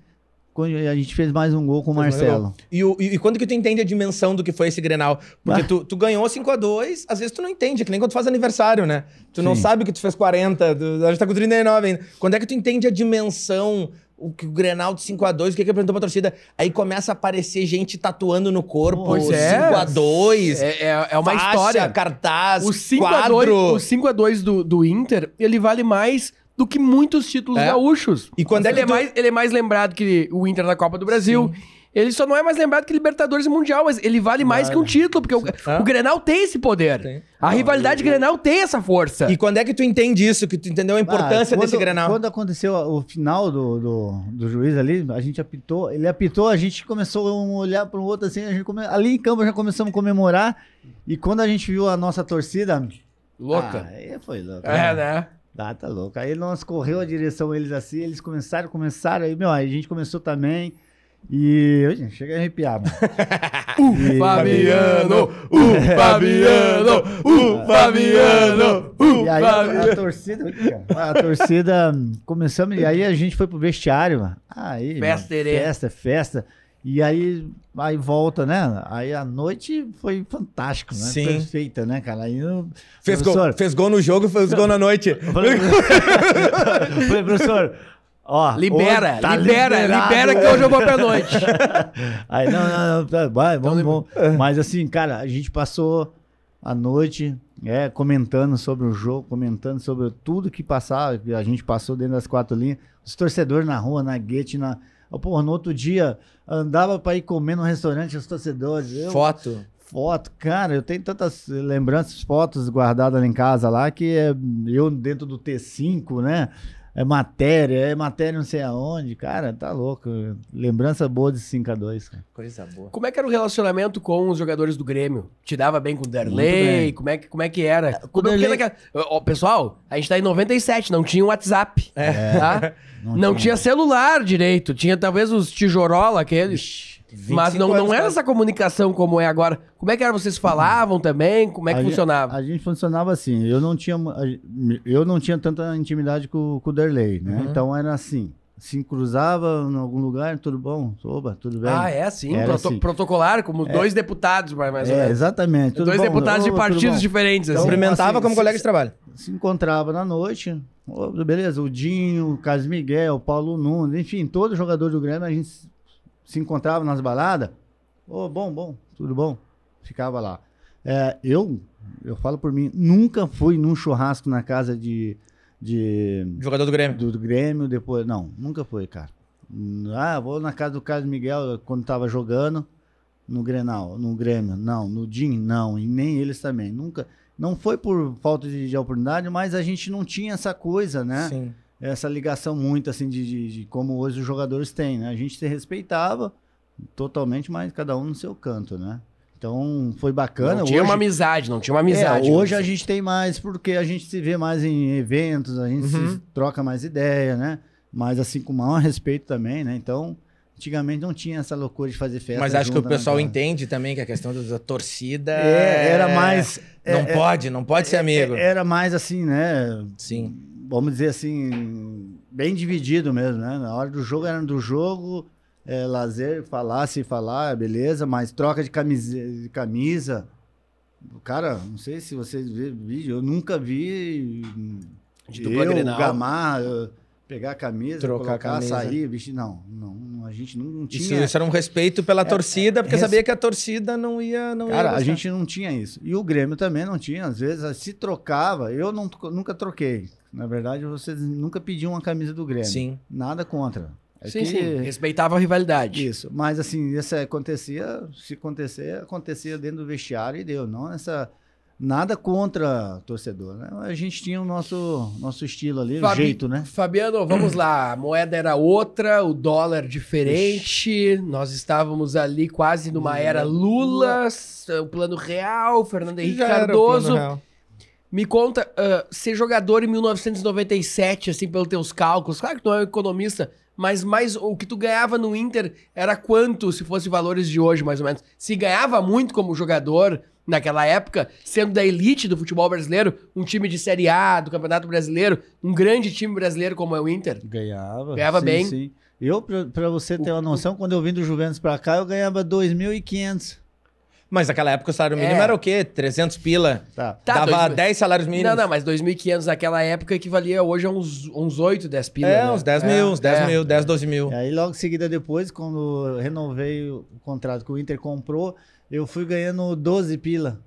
a gente fez mais um gol com o Marcelo. E, o- e- e quando que tu entende a dimensão do que foi esse Grenal? Porque Ah. tu, tu ganhou 5x2, às vezes tu não entende, é que nem quando tu faz aniversário, né? Tu não Sim. sabe que tu fez 40, tu, a gente tá com 39 ainda. Quando é que tu entende a dimensão, o o Grenal de 5x2, o que que apresentou pra torcida? Aí começa a aparecer gente tatuando no corpo, Pois é. 5x2, É, é, é uma faixa, história. cartaz, O 5x2, quadro. o 5 a 2 do, do Inter, ele vale mais do que muitos títulos É. gaúchos. E quando é ele, que é tu- mais, ele é mais lembrado que o Inter da Copa do Brasil. Ele só não é mais lembrado que Libertadores e Mundial, mas ele vale mais que um título, porque o, É. o Grenal tem esse poder. Tem. A rivalidade Grenal tem essa força. E quando é que tu entende isso, que tu entendeu a importância Ah, desse quando- Grenal? Quando aconteceu o final do, do, do juiz ali, a gente apitou, ele apitou, a gente começou a olhar para o outro assim, a gente come... ali em campo já começamos a comemorar. E quando a gente viu a nossa torcida. Louca. Ah, aí foi louco. é, né? Ah, tá louco. Aí nós correu a direção eles assim, eles começaram, começaram, aí, meu, aí a gente começou também. E. Gente, chega a arrepiar, mano. E- Fabiano, o Fabiano, o Fabiano, o E aí a, Fabiano. a torcida, a torcida começamos, e aí a gente foi pro vestiário, mano. Aí, Festa, mano, festa, festa. E aí, aí volta, né? Aí a noite foi fantástico, né? Sim. Perfeita, né, cara? Aí eu, Fez gol, professor, fez gol no jogo, fez gol na noite. eu falei, eu falei, professor, ó, Libera, tá libera, liberado, libera que hoje eu vou pra noite. Aí, não, não, não, tá, vai, vamos, Então, vamos. Mas assim, cara, a gente passou a noite é, comentando sobre o jogo, comentando sobre tudo que passava, que a gente passou dentro das quatro linhas. Os torcedores na rua, na guete, na. Porra, no outro dia andava pra ir comer no restaurante os torcedores. Eu, Foto. foto, cara, eu tenho tantas lembranças, fotos guardadas lá em casa lá, que é eu dentro do T5, né? É matéria, é matéria não sei aonde, cara, tá louco. Lembrança boa de 5x2, cara. Coisa boa. Como é que era o relacionamento com os jogadores do Grêmio? Te dava bem com o Derlei? Como é, que, como é que era? Com o Como- porque Derlei- naquela- Ó, pessoal, a gente tá em 97, não tinha WhatsApp. tá? Não, tinha. celular direito, tinha talvez os tijorola aqueles. Mas 25 não, não era essa comunicação como é agora. Como é que era? Vocês falavam também? Como é que a gente- funcionava? a gente funcionava assim. Eu não tinha, eu não tinha tanta intimidade com, com o Derlei, né? Uhum. Então era assim. Se cruzava em algum lugar, tudo bom? Oba, tudo bem? Ah, é assim? Proto- assim. Protocolar, como dois deputados, mais ou É, menos. exatamente. tudo dois bom? deputados de Oba, tudo partidos diferentes. Então, assim. Cumprimentava assim, como se- colega de trabalho. se encontrava na noite. Beleza, o Dinho, o Carlos Miguel, o Paulo Nunes, enfim, todo jogador do Grêmio, a gente se- encontrava nas baladas. Ô, bom, bom, tudo bom. Ficava lá. É, eu, eu falo por mim, nunca fui num churrasco na casa de, de, Jogador do Grêmio. do, do Grêmio, depois. Não, nunca foi, cara. Ah, vou na casa do Carlos Miguel quando tava jogando no Grenal, no Grêmio. Não, no DIN, não. E nem eles também. Nunca. Não foi por falta de, de oportunidade, mas a gente não tinha essa coisa, né? Sim. Essa ligação muito, assim, de, de- de como hoje os jogadores têm, né? A gente se respeitava totalmente, mas cada um no seu canto, né? Então, foi bacana. Não tinha hoje, uma amizade, não tinha uma amizade. é, hoje a gente tem mais, porque a gente se vê mais em eventos, a gente Uhum. se troca mais ideia, né? Mas assim, com o maior respeito também, né? Então, antigamente não tinha essa loucura de fazer festa. Mas acho que o né, pessoal entende também que a questão da torcida. É, era mais. Não é, pode, não pode ser amigo. é, Era mais assim, né? Sim. Vamos dizer assim, bem dividido mesmo, né? Na hora do jogo era do jogo, é, lazer, falar, se falar, beleza, mas troca de camisa, de camisa. Cara, não sei se vocês viram vídeo, eu nunca vi De dupla eu, Grenal. Gamar, pegar a camisa, Trocar a colocar, camisa. sair, vestir. Não, não, a gente não, não Isso, tinha. isso era um respeito pela torcida, porque res- sabia que a torcida não ia. Não ia Cara, a gostar. gente não tinha isso. E o Grêmio também não tinha. Às vezes, se trocava, eu não, nunca troquei. Na verdade, vocês nunca pediam uma camisa do Grêmio. Sim. Nada contra. É Sim, que- sim. Respeitava a rivalidade. Isso. Mas assim, isso acontecia, se acontecer, acontecia dentro do vestiário e deu. Não essa. Nada contra torcedor, né? A gente tinha o nosso, nosso estilo ali, o Fabi- jeito, né? Fabiano, vamos lá. A moeda era outra, o dólar diferente. Nós estávamos ali quase numa era Lula, o plano real, Fernando Henrique Já era o Cardoso. Me conta, ah, ser jogador em 1997, assim, pelos teus cálculos, claro que tu não é um economista, mas mais o que tu ganhava no Inter era quanto, se fosse valores de hoje, mais ou menos? Se ganhava muito como jogador naquela época, sendo da elite do futebol brasileiro, um time de Série A do Campeonato Brasileiro, um grande time brasileiro como é o Inter? Ganhava. Ganhava sim, bem. Sim. Eu, pra, pra você ter uma noção, quando eu vim do Juventus pra cá, eu ganhava 2.500. Mas naquela época o salário mínimo É. era o quê? 300 pila? Tá. Tá, Dava dois mil- 10 salários mínimos? Não, não, mas 2.500 naquela época equivalia hoje a uns, uns 8, 10 pila. É, né? uns 10 mil, uns 10 é. mil, 10, 12 mil. E aí, logo em seguida, depois, quando eu renovei o contrato que o Inter comprou, eu fui ganhando 12 pila.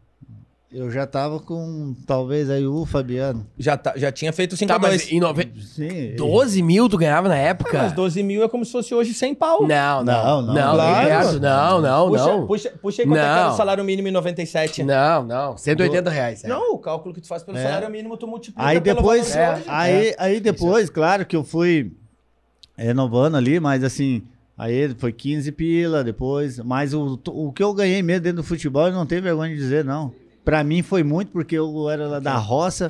Eu já tava com, talvez, aí o Fabiano. Já, tá- já tinha feito 5 Tá, a 2. mas em nove... Sim. 12 mil tu ganhava na época? Mas 12 mil é como se fosse hoje 100 pau. Não, não, Não, não, não, não, claro. não, não, puxa, não. Puxa, puxa aí quanto é que era Não. o salário mínimo em 97. Não, não, 180 reais. é. Não, o cálculo que tu faz pelo É. salário mínimo, tu multiplica Aí pelo depois, É. hoje. aí, aí depois, claro que eu fui renovando ali, mas assim, aí foi 15 pila depois, mas o, o que eu ganhei mesmo dentro do futebol, eu não tenho vergonha de dizer, não. Pra mim foi muito, porque eu era lá da roça,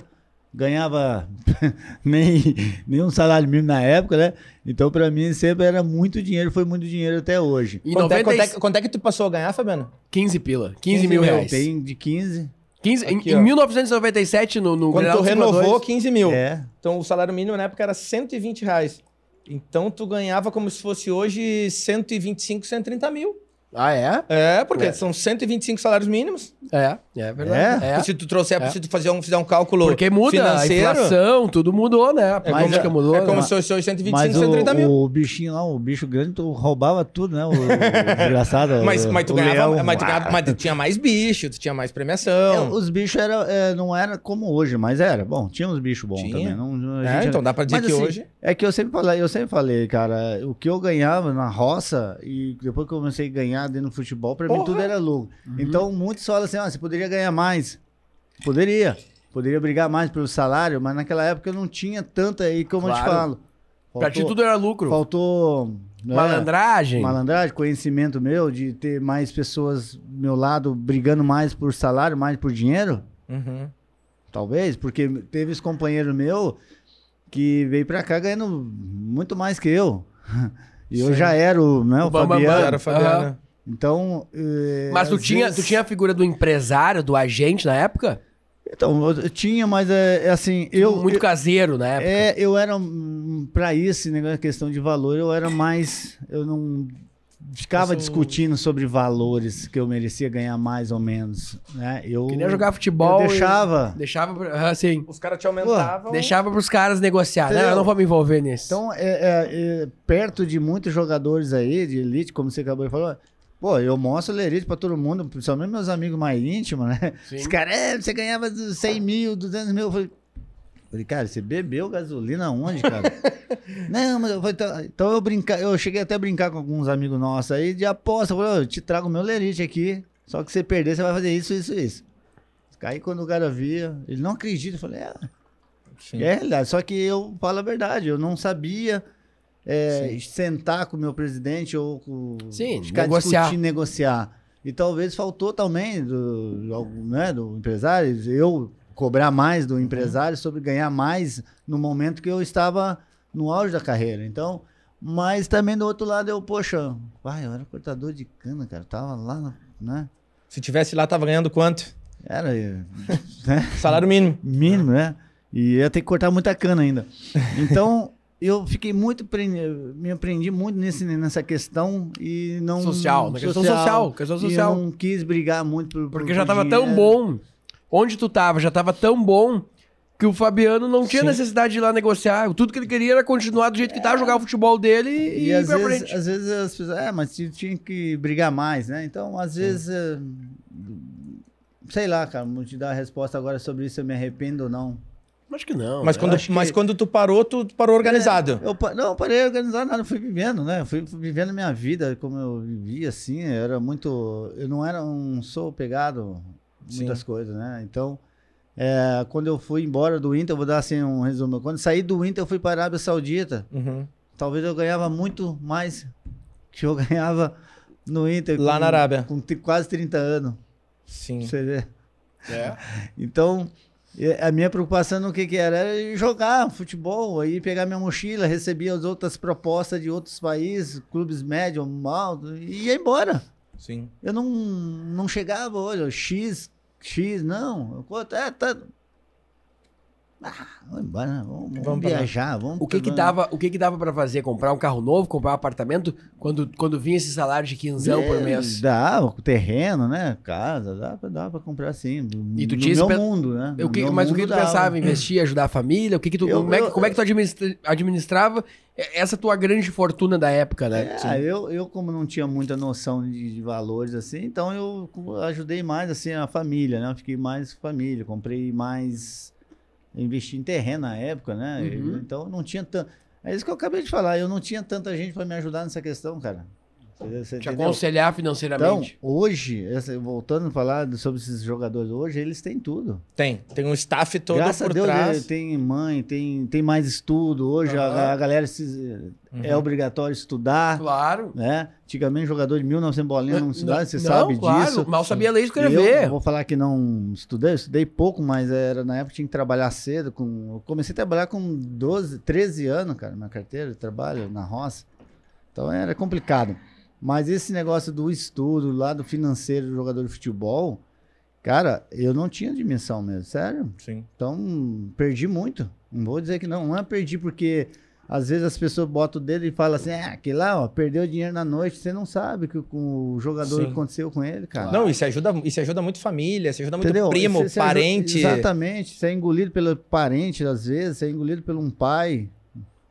ganhava nem, nem um salário mínimo na época, né? Então pra mim sempre era muito dinheiro, foi muito dinheiro até hoje. Em Quanto, é, 90 quanto, é, que- quanto é que tu passou a ganhar, Fabiano? 15 pila, 15, 15 mil reais. Tem de 15, 15, em, Aqui, em ó. 1997, no, no Quando Grenal tu 5 a 2, renovou, 15 mil. é. Então o salário mínimo na época era 120 reais. Então tu ganhava como se fosse hoje 125, 130 mil. Ah, é? É, porque É. são 125 salários mínimos. É, é verdade. É. Se tu trouxer, É. se tu fazer um, fizer um cálculo Porque muda financeiro, a inflação, tudo mudou, né? A é política mudou. é como né? se fosse hoje 125, Mas 130 o, mil. o bichinho lá, o bicho grande, tu roubava tudo, né? O, o desgraçado. Mas, mas, tu o ganhava, leão. mas, tu ganhava- mas tu tinha mais bicho, tu tinha mais É, premiação. os bichos era, é, não era como hoje, mas era. Bom, tinha uns bichos bons Tinha. também. Não, É, gente- então dá pra dizer Mas, que assim, hoje. É que eu sempre falei, eu sempre falei, cara, o que eu ganhava na roça e depois que eu comecei a ganhar dentro do futebol, pra mim Porra! tudo era lucro. Uhum. Então muitos falam assim, ah, você poderia ganhar mais. Poderia. Poderia brigar mais pelo salário, mas naquela época eu não tinha tanta aí como eu te Claro. falo. Pra ti tudo era lucro. Faltou. né, Malandragem. Malandragem, conhecimento meu, de ter mais pessoas do meu lado brigando mais por salário, mais por dinheiro. Uhum. Talvez, porque teve esse companheiro meu que veio pra cá ganhando muito mais que eu. E eu Sim. já era o, né, o O Fabiano. Era Fabiano. Então. eh, Mas tu tinha, vezes- tu tinha a figura do empresário, do agente na época? Então, eu tinha, mas é, é assim, eu. Muito eu, caseiro na época. é, eu era. Pra isso, esse negócio, questão de valor, eu era mais. Eu não. Ficava Eu sou- discutindo sobre valores que eu merecia ganhar mais ou menos. Né? Eu, Queria jogar futebol. Eu e- deixava. Deixava, assim, Os caras te aumentavam. deixava pros caras negociar. Entendeu? eu não vou me envolver nisso. Então, é, é, é, perto de muitos jogadores aí, de elite, como você acabou de falar, pô, eu mostro o Lerite pra todo mundo, principalmente meus amigos mais íntimos, né? Sim. Os caras, é, você ganhava 100 mil, 200 mil. Eu falei, falei, cara, você bebeu gasolina onde, cara? Não, mas eu falei, então, então eu brincar, eu cheguei até a brincar com alguns amigos nossos aí de aposta. Eu falei, eu te trago o meu Lerite aqui, só que você perder, você vai fazer isso, isso, isso. Aí quando o cara via, ele não acredita, eu falei, é, Sim. é realidade, só que eu falo a verdade, eu não sabia é, sentar com o meu presidente ou com, Sim, ficar negociar. discutindo, negociar. E talvez faltou também do, do, né, do empresário, eu cobrar mais do empresário sobre ganhar mais no momento que eu estava no auge da carreira. Então, mas também do outro lado eu, poxa, pai, eu era cortador de cana, cara, tava lá, né? Se tivesse lá, tava ganhando quanto? Era né? Salário mínimo. Mínimo, né? E ia ter que cortar muita cana ainda. Então, eu fiquei muito. Me aprendi muito nesse, nessa questão e não. Social, na questão social, questão E social. eu não quis brigar muito por. Porque por- já por tava tão bom. Onde tu tava, já tava tão bom que o Fabiano não tinha Sim. necessidade de ir lá negociar. Tudo que ele queria era continuar do jeito que tava, jogar o futebol dele e, E ir às pra vezes, frente. às vezes as pessoas. É, mas ti- tinha que brigar mais, né? Então, às vezes. é, Sei lá, cara, não te dar a resposta agora sobre isso, eu me arrependo ou não. Acho que não. Mas né? quando, acho que- mas quando tu parou, tu parou organizado. Eu, pa- não, eu parei de organizar nada, eu fui vivendo, né? Fui, fui vivendo minha vida como eu vivia, assim. Era muito. Eu não era um. Sou pegado muitas coisas, né? Então, é, quando eu fui embora do Inter, eu vou dar assim um resumo. Quando saí do Inter, eu fui para a Arábia Saudita. Uhum. Talvez eu ganhava muito mais que eu ganhava no Inter. Lá com- na Arábia. Com quase 30 anos. Sim. Você vê. É. Então, a minha preocupação no que, que era? Era jogar futebol, aí pegar minha mochila, receber as outras propostas de outros países, clubes médios, mal, e ia embora. Sim. Eu não, não chegava, olha, X, X, não. Quanto? É, tá. Ah, vamos embora, né? vamos, vamos Vamos viajar, vamos. O que que dava, o que que dava para fazer? Comprar um carro novo, comprar um apartamento quando, quando vinha esse salário de quinzão por É, mês? Dá, o terreno, né? Casa, pra, dá pra comprar sim. E tu no tinha meu pe- mundo, né? O que- mas o que tu dava. pensava? Investir, ajudar a família? O que que tu, Eu- como, é eu- como é que tu administra- administrava essa tua grande fortuna da época, né? É, eu, eu, como não tinha muita noção de, de valores assim, então eu ajudei mais assim a família, né? Eu fiquei mais família, comprei mais. Investi em terreno na época, né? Uhum. Então não tinha tanto. É isso que eu acabei de falar, eu não tinha tanta gente para me ajudar nessa questão, cara. Você, Te entendeu? aconselhar Então, financeiramente. hoje, essa- voltando a falar sobre esses jogadores hoje, eles têm tudo. Tem. Tem um staff todo Graças por a Deus, trás. eh, tem mãe, tem, tem mais estudo. Hoje a- a, galera se- é Uhum. obrigatório estudar, claro. né? Antigamente, jogador de 1900 bolinhas não estudava, você Não, sabe claro, disso. Mal sabia ler e Eu escrever. vou falar que não estudei, eu estudei pouco, mas era na época tinha que trabalhar cedo. Com, eu comecei a trabalhar com 12, 13 anos, cara, minha carteira de trabalho na roça. Então era complicado. Mas esse negócio do estudo, lá do financeiro do jogador de futebol, cara, eu não tinha dimensão mesmo, sério. Sim. Então, perdi muito. Não vou dizer que não. Não é perdi porque às vezes as pessoas botam o dedo e falam assim: ah, aquele lá, ó, perdeu dinheiro na noite. Você não sabe que com o jogador Sim. aconteceu com ele, cara. Não, isso ajuda, isso ajuda muito família, isso ajuda muito Entendeu? primo, Você- você aju- parente. Exatamente. Você é engolido pelo parente, às vezes, você é engolido por um pai.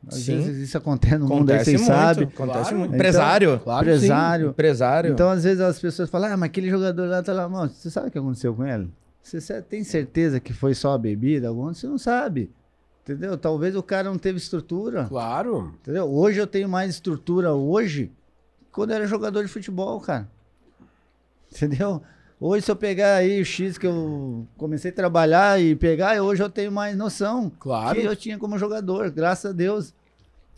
Às Sim. vezes isso acontece no mundo aí, Acontece vocês sabem. Acontece Claro. muito. Então, Empresário. Claro que Empresário. Empresário. Então, às vezes, as pessoas falam, ah, mas aquele jogador lá tá lá, mano, você sabe o que aconteceu com ele? Você tem certeza que foi só a bebida? Alguma? Você não sabe. Entendeu? Talvez o cara não teve estrutura. Claro. Entendeu? Hoje eu tenho mais estrutura hoje quando eu era jogador de futebol, cara. Entendeu? Hoje, se eu pegar aí o X que eu comecei a trabalhar e pegar, hoje eu tenho mais noção Claro. que eu tinha como jogador, graças a Deus.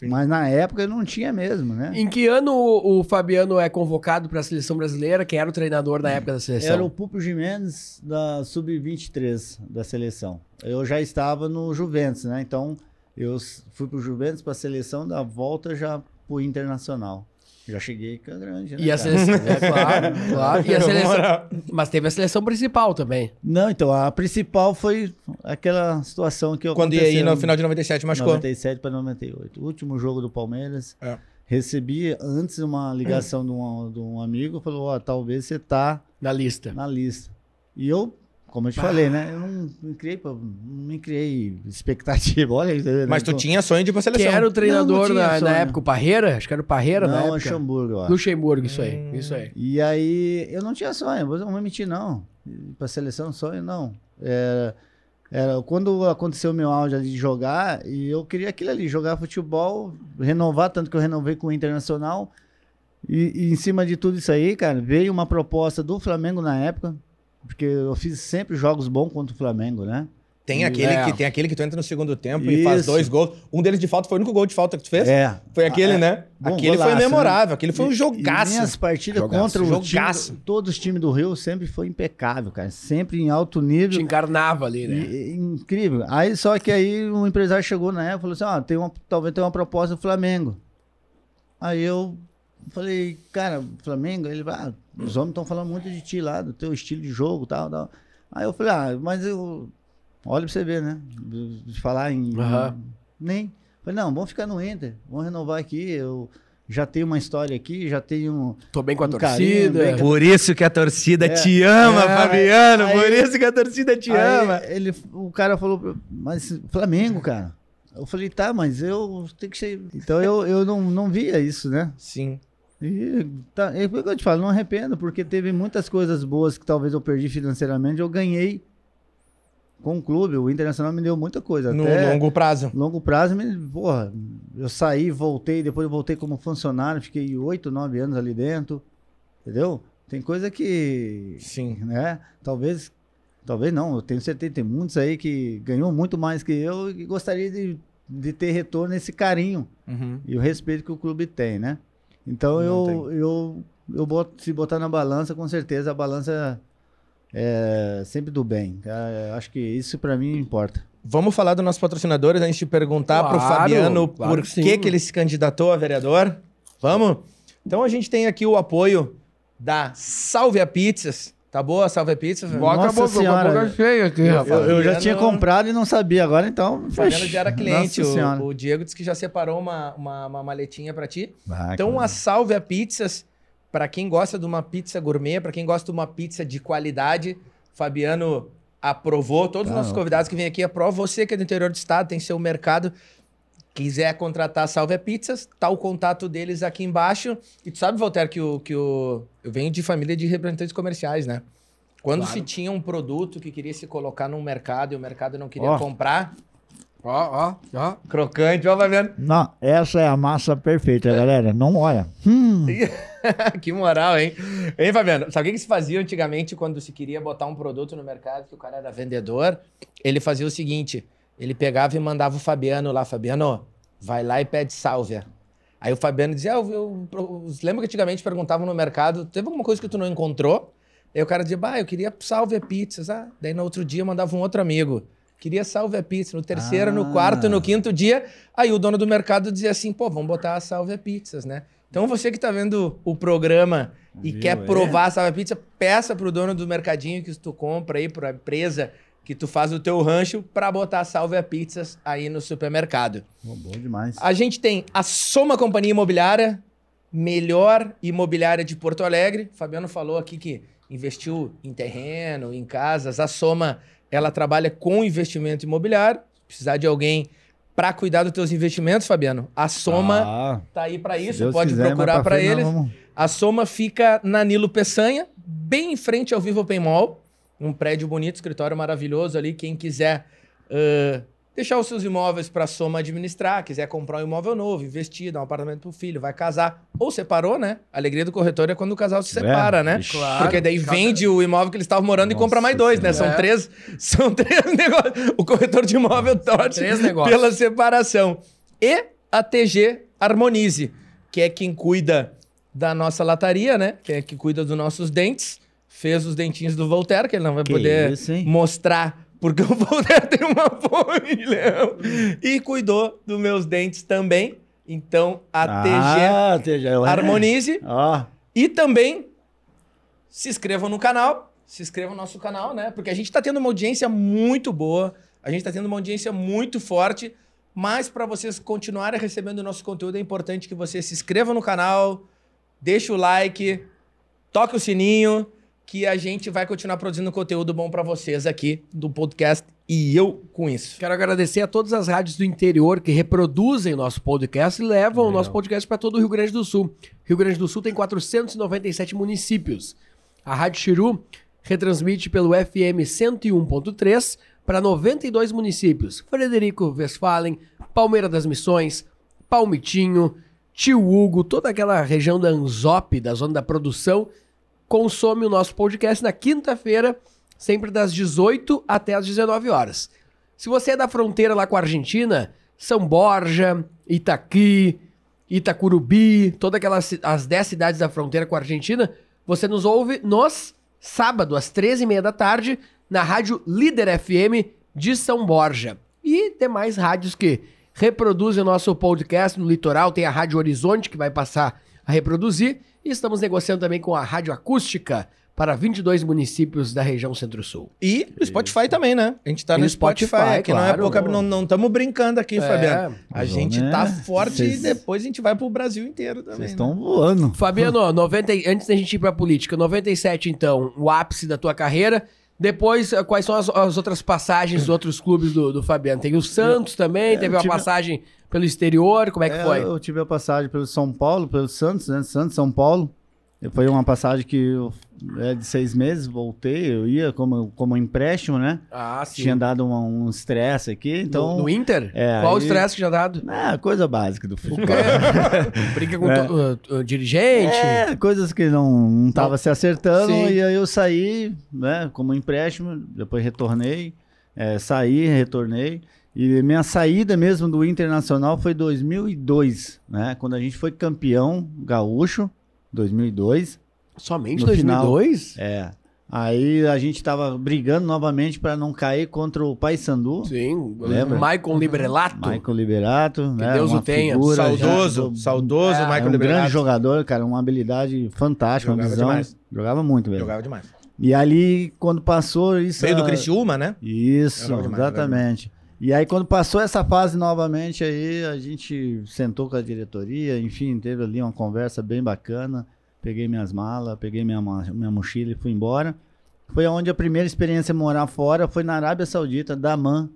Mas na época não tinha mesmo, né? Em que ano o o Fabiano é convocado para a seleção brasileira? Quem era o treinador na época da seleção? Era o Pupo Jimenez da Sub-23 da seleção. Eu já estava no Juventus, né? Então eu fui pro Juventus para a seleção, da volta já pro Internacional. Já cheguei com a grande, né? E a cara? seleção, é claro, claro. E a seleção, mas teve a seleção principal também. Não, então a principal foi aquela situação que Quando ia aí no final de 97 machucou. 97 para 98. O último jogo do Palmeiras. É. Recebi antes uma ligação de, um, de um amigo, falou: "Ó, talvez você tá Na lista. na lista". E eu, como eu te falei, né, eu não me criei, pra- não me criei expectativa. Olha, né, Mas tu tô- tinha sonho de ir pra seleção. era o treinador Não, não na, na época? O Parreira? Acho que era o Parreira na Não, época. Luxemburgo, eu acho. Luxemburgo, isso aí. Hum. Isso aí. E aí, eu não tinha sonho, eu não vou mentir, não. Para seleção, sonho, não. Era, era, quando aconteceu o meu auge ali de jogar, e eu queria aquilo ali, jogar futebol, renovar, tanto que eu renovei com o Internacional. E, e em cima de tudo isso aí, cara, veio uma proposta do Flamengo na época, porque eu fiz sempre jogos bons contra o Flamengo, né? Tem aquele, É. que, tem aquele que tu entra no segundo tempo e faz Isso. dois gols. Um deles de falta foi o único gol de falta que tu fez? É. Foi aquele, Ah, é. né? Bom aquele foi golaço, memorável. Aquele foi um jogaço. E minhas partidas Jogaço, contra o jogaço. time, todos os times do Rio sempre foi impecável, cara. Sempre em alto nível. Te encarnava ali, né? E- incrível. Aí só que aí um empresário chegou na época e falou assim: ó, tem uma, talvez tenha uma proposta do Flamengo. Aí eu falei, cara, Flamengo, ele vai, ah, os homens estão falando muito de ti lá, do teu estilo de jogo tal, tal. Aí eu falei, ah, mas eu. Olha pra você ver, né? De falar em. Aham. Nem. Falei, não, vamos ficar no Inter, vamos renovar aqui. Eu já tenho uma história aqui, já tenho. Tô bem com a Um torcida. carinho, bem com Por isso que a torcida É. te ama, É. Fabiano. Aí- por isso que a torcida te Aí ama. Ele, o cara falou, mas Flamengo, cara. Eu falei, tá, mas eu tenho que ser. Então eu, eu não, não via isso, né? Sim. E tá, é o que eu te falo, não arrependo, porque teve muitas coisas boas que talvez eu perdi financeiramente, eu ganhei com o clube. O Internacional me deu muita coisa. No Até longo prazo. longo prazo, me, porra, eu saí, voltei, depois eu voltei como funcionário, fiquei oito, nove anos ali dentro. Entendeu? Tem coisa que Sim. né? Talvez Talvez não, eu tenho certeza, tem muitos aí que ganhou muito mais que eu e gostaria de, de ter retorno esse carinho Uhum. e o respeito que o clube tem, né? Então Não eu, eu, eu boto, se botar na balança, com certeza a balança é sempre do bem. É, acho que isso pra mim importa. Vamos falar dos nossos patrocinadores antes de perguntar pro Claro, Fabiano claro por que que, que ele se candidatou a vereador. Vamos? Então a gente tem aqui o apoio da Salvia Pizzas. Tá boa a Salvia Pizzas? Boa. Bota a Nossa boca, com a senhora. boca cheia aqui, Eu- rapaz. Eu, eu já tinha comprado e não sabia, agora então. O Fabiano já era cliente. Nossa O, Senhora. o Diego disse que já separou uma, uma, uma maletinha pra ti. Ah, Então, que- a Salvia Pizzas, para quem gosta de uma pizza gourmet, para quem gosta de uma pizza de qualidade, Fabiano aprovou. Todos os Tá nossos convidados que vêm aqui aprovam. Você que é do interior do estado, tem seu mercado, quiser contratar a Salvia Pizzas, tá o contato deles aqui embaixo. E tu sabe, Voltaire, que o, que o... eu venho de família de representantes comerciais, né? Quando Claro. se tinha um produto que queria se colocar no mercado e o mercado não queria Ó. comprar, Ó, ó, ó. crocante, ó, Fabiano. Não, essa é a massa perfeita, galera. Não olha. Hum, que moral, hein? Hein, Fabiano? Sabe o que que se fazia antigamente quando se queria botar um produto no mercado que o cara era vendedor? Ele fazia o seguinte: ele pegava e mandava o Fabiano lá, Fabiano, vai lá e pede sálvia. Aí o Fabiano dizia: ah, eu, eu- eu- lembra que antigamente perguntavam no mercado, teve alguma coisa que tu não encontrou? Aí o cara dizia, bah, eu queria sálvia pizzas. Ah, daí no outro dia mandava um outro amigo. Queria sálvia pizza. No terceiro, no Ah. quarto, no quinto dia. Aí o dono do mercado dizia assim, pô, vamos botar a sálvia pizzas, né? Então você que tá vendo o programa e Viu, quer é? provar a sálvia pizza, peça pro dono do mercadinho que tu compra aí, pra empresa que tu faz o teu rancho, pra botar a sálvia pizzas aí no supermercado. bom demais. A gente tem a Soma Companhia Imobiliária, melhor imobiliária de Porto Alegre. O Fabiano falou aqui que investiu em terreno, em casas. A Soma, ela trabalha com investimento imobiliário. Se precisar de alguém para cuidar dos teus investimentos, Fabiano, a Soma Ah, tá aí para isso. Deus Pode quiser, procurar para eles. vamos- A Soma fica na Nilo Peçanha, bem em frente ao Vivo Open Mall. Um prédio bonito, escritório maravilhoso ali. Quem quiser ãh, deixar os seus imóveis para a Soma administrar, quiser comprar um imóvel novo, investir, dar um apartamento pro filho, vai casar. Ou separou, né? A alegria do corretor é quando o casal se separa, né? ixi. Claro. Porque daí Cada- vende o imóvel que eles estavam morando e Nossa compra mais dois, né? São Senhora. três, são três negócios. O corretor de imóvel torce pela separação. E a TG Harmonize, que é quem cuida da nossa lataria, né? Que é que cuida dos nossos dentes. Fez os dentinhos do Voltaire, que ele não vai Que poder isso, mostrar, porque o Voltaire tem uma leão. E cuidou dos meus dentes também. Então, a TG Ah, TG. Harmonize. Ó, E também se inscrevam no canal. Se inscrevam no nosso canal, né? Porque a gente tá tendo uma audiência muito boa. A gente tá tendo uma audiência muito forte. Mas para vocês continuarem recebendo o nosso conteúdo, é importante que você se inscreva no canal, deixe o like, toque o sininho, que a gente vai continuar produzindo conteúdo bom para vocês aqui do podcast e eu com isso. Quero agradecer a todas as rádios do interior que reproduzem nosso podcast e levam o nosso podcast para todo o Rio Grande do Sul. Rio Grande do Sul tem 497 municípios. A Rádio Chiru retransmite pelo FM 101.3 para 92 municípios. Frederico Westphalen, Palmeira das Missões, Palmitinho, Tio Hugo, toda aquela região da Anzop, da zona da produção, consome o nosso podcast na quinta-feira, sempre das 18 até as 19 horas. Se você é da fronteira lá com a Argentina, São Borja, Itaqui, Itacurubi, todas aquelas as 10 cidades da fronteira com a Argentina, você nos ouve nos sábado às 13h30 da tarde na rádio Líder FM de São Borja. E demais rádios que reproduzem o nosso podcast no litoral, tem a Rádio Horizonte que vai passar a reproduzir e estamos negociando também com a Rádio Acústica para 22 municípios da região Centro-Sul. E no Spotify também, né? A gente tá E no Spotify, Spotify, aqui não é claro. pouca, não não estamos brincando aqui, É. Fabiano. A gente né? tá forte Vocês- e depois a gente vai pro Brasil inteiro também. vocês né? estão voando. Fabiano, 90, e- antes da gente ir pra política, 97 então, o ápice da tua carreira. Depois, eh, quais são as, as outras passagens dos outros clubes do, do Fabiano? Tem o Santos também, teve uma tive- passagem pelo exterior, como é que É, foi? Eu tive a passagem pelo São Paulo, pelo Santos, né? Santos, São Paulo. Foi uma passagem que eu, é de seis meses, voltei, eu ia como, como empréstimo, né? Ah, sim. Tinha dado uma- um estresse aqui, então... no, no Inter? É, Qual o estresse que já dado? É, coisa básica do futebol. Briga com É. to- uh, uh, dirigente? É, coisas que não, não tava se acertando, Sim. e aí eu saí, né, como empréstimo, depois retornei, é, saí, retornei, e minha saída mesmo do Internacional foi 2002, né, quando a gente foi campeão gaúcho, 2002, Somente No 2002? é, aí a gente tava brigando novamente para não cair contra o Paysandu, Sim. Lembra? Michael Librelato. Michael Liberato, né, Deus o uma tenha. figura, Saudoso, já- saudoso É, é Michael um grande Liberato. jogador, cara, uma habilidade fantástica, uma Jogava visão. demais. Jogava muito, velho. Jogava demais. E ali, quando passou isso. Veio do Criciúma, né? Isso, demais, exatamente. E aí, quando passou essa fase novamente, aí a gente sentou com a diretoria, enfim, teve ali uma conversa bem bacana. Peguei minhas malas, peguei minha, minha mochila e fui embora. Foi onde a primeira experiência morar fora foi na Arábia Saudita, Daman,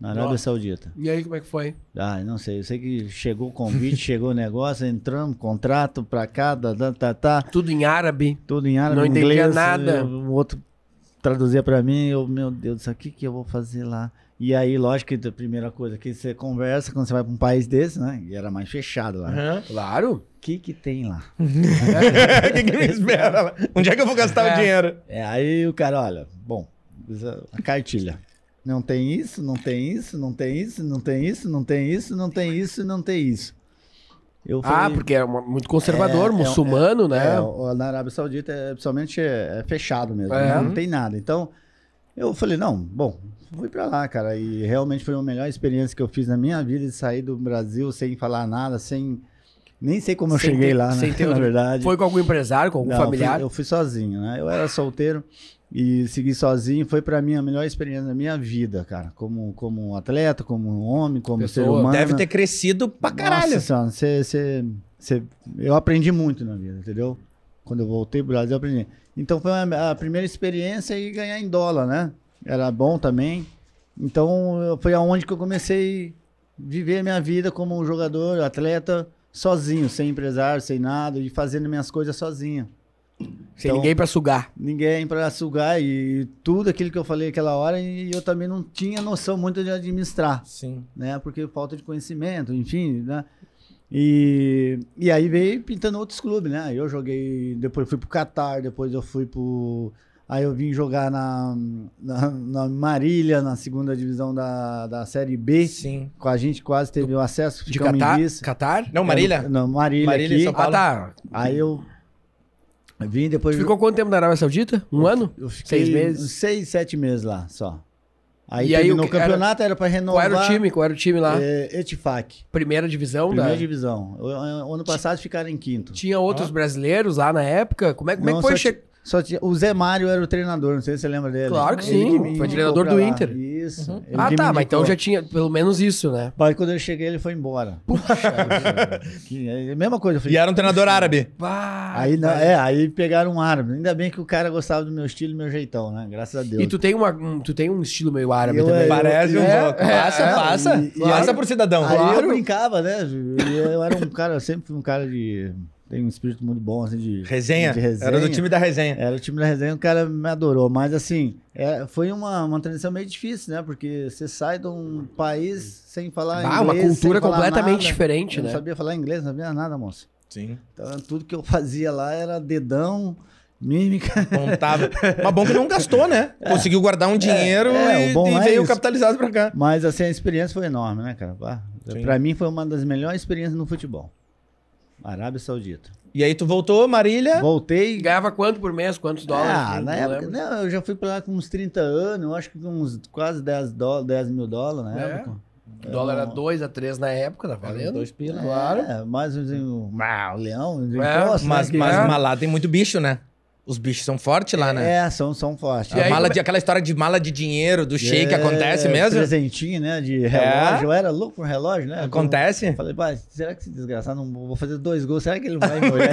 na Arábia Nossa. Saudita. E aí, como é que foi? Ah, não sei, eu sei que chegou o convite, chegou o negócio, entramos, contrato pra cá, tá, tá, tá. Tudo em árabe. Tudo em árabe, Não entendia inglês, nada. eu- O outro traduzia pra mim, eu, meu Deus, isso aqui que eu vou fazer lá. E aí, lógico que a primeira coisa que você conversa quando você vai pra um país desse, né? E era mais fechado lá. Aham. Claro. O que que tem lá? O que, que me espera lá? Onde é que eu vou gastar É. o dinheiro? É, aí o cara, olha, bom, a cartilha. Não tem isso, não tem isso, não tem isso, não tem isso, não tem isso, não tem isso, não tem isso. Eu Ah, falei, porque é uma- muito conservador, É, é, muçulmano, né? É, o- na Arábia Saudita, é, principalmente, é, é fechado mesmo. É. né? Não tem nada. Então, eu falei, não, bom, fui pra lá, cara. E realmente foi a melhor experiência que eu fiz na minha vida de sair do Brasil sem falar nada, sem. Nem sei como eu Sem cheguei ter- lá, sem né? ter na verdade. Foi com algum empresário, com algum Não, eu fui- familiar? Eu fui, sozinho, né? Eu era solteiro e segui sozinho. Foi pra mim a melhor experiência da minha vida, cara. Como, como atleta, como homem, como Pessoa. ser humano. Deve ter crescido pra caralho. Nossa senhora, cê, cê- cê- eu aprendi muito na vida, entendeu? Quando eu voltei pro Brasil, eu aprendi. Então foi a, primeira experiência e ganhar em dólar, né? Era bom também. Então foi aonde que eu comecei a viver a minha vida como um jogador, atleta, sozinho, sem empresário, sem nada, e fazendo minhas coisas sozinho. Sem Então- ninguém pra sugar. Ninguém para sugar e tudo aquilo que eu falei aquela hora e eu também não tinha noção muito de administrar Sim. né? Porque falta de conhecimento, enfim, né? E, e aí veio pintando outros clubes, né? Eu joguei, depois fui pro Qatar, depois eu fui pro. Aí eu vim jogar na, na, na Marília, na segunda divisão da, da Série B. Sim. Com a gente quase teve o acesso, De Catar? Catar? Não, Marília? É, Não, Marília, Marília, aqui. São Paulo. Ah, tá. Aí eu vim depois. Tu ficou quanto tempo na Arábia Saudita? Um ano? eu fiquei Seis meses? Seis, sete meses lá só. Aí E aí, terminou o o que- era- campeonato, era, para Qual renovar. era o time? Qual era o time lá? É, Etifac. Primeira divisão Primeira da... divisão. O, o ano passado ficaram em quinto. Tinha outros brasileiros lá na época? Como é, como é Não, que foi? che- só tinha- o Zé Mário era o treinador, não sei se você lembra dele. Claro que Ele sim, me foi treinador do lá. Inter. Isso. ele Ah, tá, mas então já tinha pelo menos isso, né? Mas quando eu cheguei, ele foi embora. Puxa, que, é mesma coisa. Eu falei, E era um treinador árabe. Ah, Aí, não, é, aí pegaram um árabe. Ainda bem que o cara gostava do meu estilo e meu jeitão, né? Graças a Deus. E tu tem, uma, um, tu tem um estilo meio árabe Eu- também. eu- Parece um é, pouco. Passa, é, passa. e- e passa aí- por cidadão. Aí Claro. eu brincava, né? E Eu era um cara, eu sempre fui um cara de. Tem um espírito muito bom, assim, de. Resenha. de resenha. Era do time da resenha. Era o time da resenha, o cara me adorou. Mas assim, é, foi uma, uma transição meio difícil, né? Porque você sai de um país sem falar Ah, uma inglês. cultura sem falar completamente nada. diferente, Eu né? não sabia falar inglês, não sabia nada, moço. Sim. Então tudo que eu fazia lá era dedão, mímica. Montava. Mas bom que não gastou, né? Conseguiu guardar um dinheiro é, e, e é veio capitalizado pra cá. Mas assim, a experiência foi enorme, né, cara? Ah, Sim. Pra mim foi uma das melhores experiências no futebol. Arábia Saudita. E aí tu voltou, Marília. Voltei. Ganhava quanto por mês? Quantos dólares? Ah, Não na época, lembro. né, eu já fui pra lá com uns 30 anos, eu acho que com uns quase 10, dó- 10 mil dólares na É. época. O dólar era 2 a 3 na época, tá valendo? dois pila. Claro. É, mais um, ah, o leão, o É, encosto, né, Mas, que- mas, é. mas lá tem muito bicho, né? Os bichos são fortes lá, né? É, são, são fortes. E A aí, mala é- de, aquela história de mala de dinheiro do shake É, acontece mesmo? Presentinho, né, de relógio. Eu era louco por relógio, né? Acontece? Eu falei, pai, será que esse desgraçado não vou fazer dois gols? Será que ele vai molhar?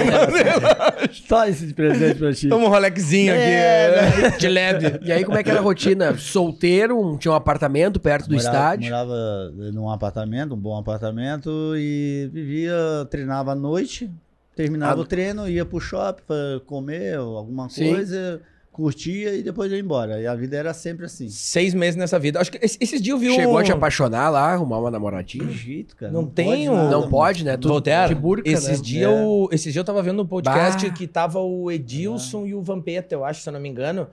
Só esse presente pra ti. Toma um Rolexinho É, aqui, de leve. E aí, como é que era a rotina? Solteiro, tinha um apartamento perto do morava, estádio. Morava num apartamento, um bom apartamento, e vivia, treinava à noite, terminava Ah, o treino, ia pro shopping pra comer ou alguma Sim. coisa, curtia e depois ia embora. E a vida era sempre assim. Seis meses nessa vida. Acho que esse- esses dias eu vi Chegou um... a te apaixonar lá, arrumar uma namoradinha? Que jeito, cara. Não tem pode um- nada, Não pode, né? Tudo Voltaire, de burca, esses né? dias É. eu, esses dias eu tava vendo um podcast Bah. que tava o Edilson e o Vampeta, eu acho, se eu não me engano.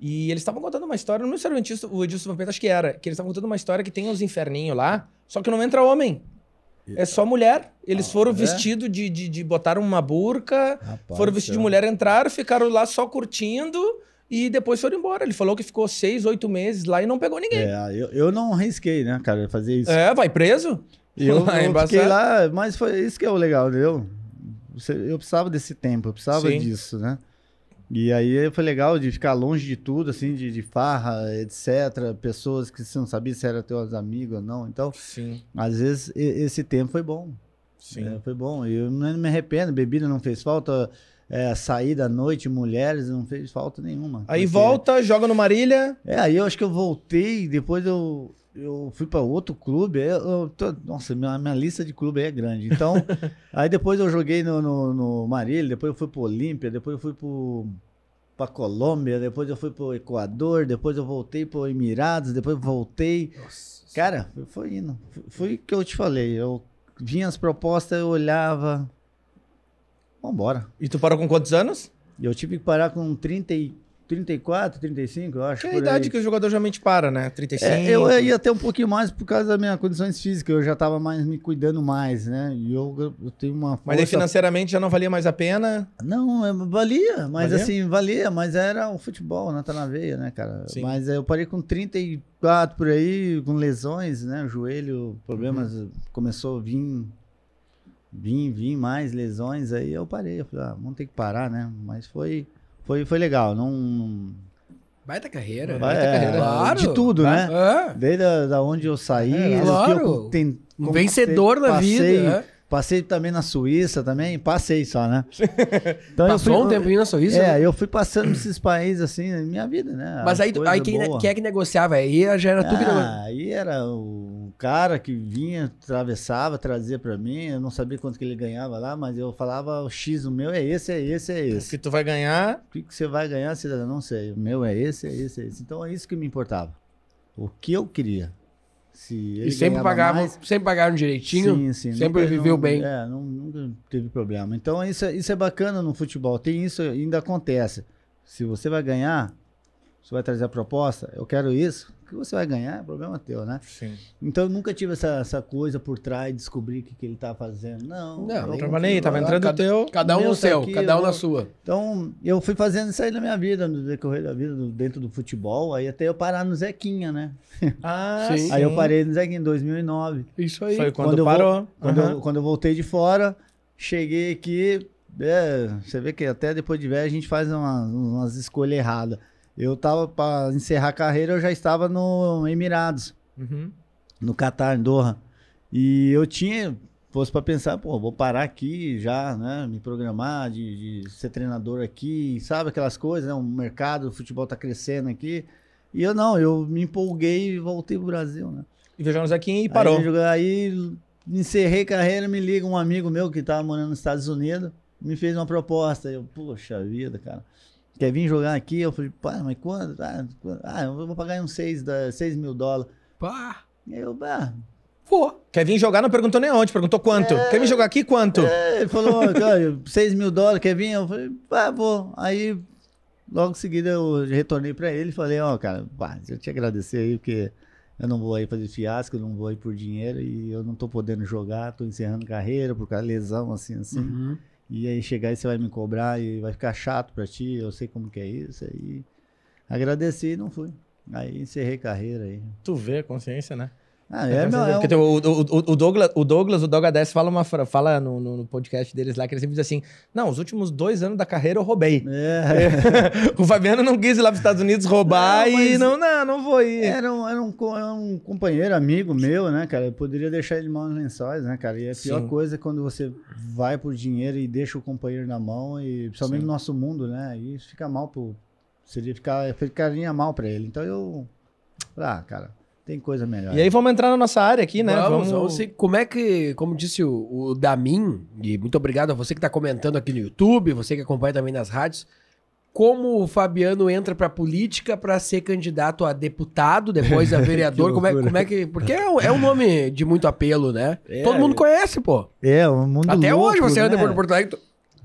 E eles estavam contando uma história, não sei se era o Edilson, o Edilson e o Vampeta, acho que era. Que eles estavam contando uma história que tem uns inferninhos lá, só que não entra homem. É só mulher. Eles foram é? vestidos de, de, de. botaram uma burca, Rapaz foram do vestidos de mulher, entraram, ficaram lá só curtindo e depois foram embora. Ele falou que ficou seis, oito meses lá e não pegou ninguém. É, eu, eu não arrisquei, né, cara, fazer isso. É, vai preso? Eu, É eu fiquei lá, mas foi isso que é o legal, entendeu? Eu precisava desse tempo, eu precisava Sim. disso, né? E aí foi legal de ficar longe de tudo, assim, de, de farra, etc. Pessoas que você não sabia se eram teus amigos ou não. Então, Sim, às vezes, esse tempo foi bom. sim. É, foi bom. E eu não me arrependo, bebida não fez falta, é, saída à noite, mulheres, não fez falta nenhuma. Aí Porque- volta, joga no Marília. é, aí eu acho que eu voltei, depois eu, eu fui para outro clube. Eu, tô- nossa, minha, minha lista de clube é grande. Então, aí depois eu joguei no, no, no Marília, depois eu fui pro Olímpia, depois eu fui pro pra Colômbia, depois eu fui pro Equador, depois eu voltei pro Emirados, depois eu voltei. Cara, foi, indo. Foi- o que eu te falei. Eu vinha as propostas, eu olhava. Vambora. E tu parou com quantos anos? Eu tive que parar com 30 e, 34, 35, eu acho. Que é a idade aí. que o jogador geralmente para, né? 35. É, eu ia até um pouquinho mais por causa das minhas condições físicas, eu já tava mais me cuidando mais, né? E eu, eu tenho uma Mas aí força- financeiramente já não valia mais a pena. Não, é, valia, mas Valia? assim, valia, mas era o futebol, né? Tá na veia, né, cara? Sim. Mas aí eu parei com 34 por aí, com lesões, né? Joelho, problemas, Uhum. começou a vir, vir, vir mais lesões, aí eu parei. Eu falei, ah, vamos ter que parar, né? Mas foi, foi, foi legal, não... Baita carreira. Baita é, carreira. Claro. de tudo, né? É. Desde a, da onde eu saí, É, claro. ten- Um vencedor da passei, vida. é. Passei também na Suíça também, passei só, né? Então Passou fui- um tempinho na Suíça. É, né? eu fui passando esses países assim na minha vida, né? Mas aí, aí quem, quem é que negociava? Aí já era tu que negociava. Ah, aí era o cara que vinha, atravessava, trazia pra mim. Eu não sabia quanto que ele ganhava lá, mas eu falava o X, o meu é esse, é esse, é O esse. que tu vai ganhar. O que, que você vai ganhar, cidadão? Não sei. O meu é esse, é esse, é esse. Então é isso que me importava. O que eu queria. Se ele E sempre pagavam, mais, sempre pagaram direitinho. Sim, sim. Sempre Nunca- viveu não- bem. É, não, nunca teve problema. Então isso, é- isso é bacana no futebol. Tem isso, ainda acontece. Se você vai ganhar, você vai trazer a proposta, eu quero isso, o que você vai ganhar é problema teu, né? Sim. Então eu nunca tive essa, essa coisa por trás, descobrir o que, que ele tá fazendo. Não. Não, eu não Tava nem aí, tava entrando o cada- teu. Cada um no seu, aqui, cada um eu na sua. Então, eu fui fazendo isso aí na minha vida, no decorrer da vida, dentro do futebol, aí até eu parar no Zequinha, né? Ah, Sim. Aí eu parei no Zequinha em 2009. Isso aí. Foi quando, Quando eu parou. Quando, Aham. eu, quando eu voltei de fora, cheguei aqui. é, você vê que até depois de velho a gente faz uma- umas escolhas erradas. Eu tava para encerrar a carreira, eu já estava no Emirados, Uhum. no Catar, em Doha. E eu tinha, fosse para pensar, pô, vou parar aqui já, né? Me programar de, de ser treinador aqui, sabe aquelas coisas, né? O mercado do futebol tá crescendo aqui. E eu não, eu me empolguei e voltei pro Brasil, né? E viajou no Zequinha e parou. Aí, jogar- aí encerrei carreira, me liga um amigo meu que tava morando nos Estados Unidos, me fez uma proposta. Eu, poxa vida, cara. Quer vir jogar aqui? Eu falei, pá, mas quando? Ah, quando? Ah, eu vou pagar uns 6 seis mil dólares. Pá. E eu, ah, Pô. Quer vir jogar, não perguntou nem onde, perguntou quanto. Quer vir jogar aqui, quanto? É, ele falou, cara, 6 mil dólares, quer vir? Eu falei, pá, vou. Aí, logo em seguida, eu retornei pra ele e falei, ó, cara, pá, deixa eu te agradecer aí, porque eu não vou aí fazer fiasco, eu não vou aí por dinheiro e eu não tô podendo jogar, tô encerrando carreira por causa de lesão, assim, assim. Uhum. E aí chegar e você vai me cobrar e vai ficar chato pra ti, eu sei como que é isso. Aí agradeci e não fui. Aí encerrei carreira aí. Tu vê a consciência, né? Ah, é, meu, é Porque tem o, o, o, Douglas, o Douglas, o Doga 10 fala, uma, fala no, no, podcast deles lá que ele sempre diz assim: Não, os últimos dois anos da carreira eu roubei. É, o Fabiano não quis ir lá para os Estados Unidos roubar Não, e não, não, não vou ir. era, um, era um, era um companheiro, amigo meu, né, cara? Eu poderia deixar ele de mãos lençóis, né, cara? E a pior Sim. coisa é quando você vai por dinheiro e deixa o companheiro na mão, e principalmente Sim. no nosso mundo, né? Aí isso fica mal pro. Seria ficar, ficaria mal pra ele. Então eu. Ah, cara, Tem coisa melhor. E aí vamos entrar na nossa área aqui, né? Vamos, vamos como é que, como disse o, o Damin, e muito obrigado a você que está comentando aqui no YouTube, você que acompanha também nas rádios, como o Fabiano entra pra política pra ser candidato a deputado, depois a vereador, como, é, como é que... Porque é, um- é um nome de muito apelo, né? É, Todo mundo conhece, pô. É, um mundo Até louco, hoje você anda né? por Porto Alegre,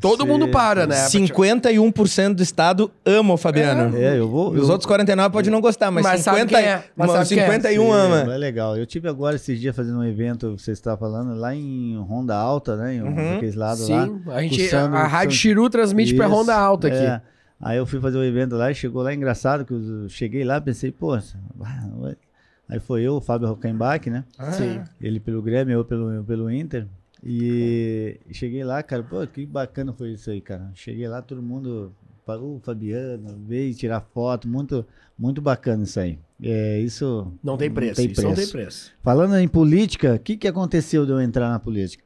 todo Sim. mundo para, né? 51% do estado ama o Fabiano. É, eu vou... Os eu- outros 49 podem não gostar, mas, Mas sabe 50, quem é, mas mas sabe quem é. 51 Sim, ama. É legal. Eu tive agora esses dias fazendo um evento, você está falando, lá em Ronda Alta, né? Em um Uhum. daqueles lados lá. Sim, a, gente, Cursando- a Rádio Chiru transmite pra Isso, Ronda Alta aqui. é. Aí eu fui fazer o evento lá e chegou lá, engraçado, que eu cheguei lá, pensei, pô, ah, aí foi eu, o Fábio Rockenbach, né? Sim. Ele pelo Grêmio, eu pelo, eu pelo Inter. E cheguei lá, cara, pô, que bacana foi isso aí, cara. Cheguei lá, todo mundo parou, o Fabiano, veio tirar foto, muito, muito bacana isso aí. É, isso Não tem preço, tem isso não tem preço. preço. Falando em política, o que, que aconteceu de eu entrar na política?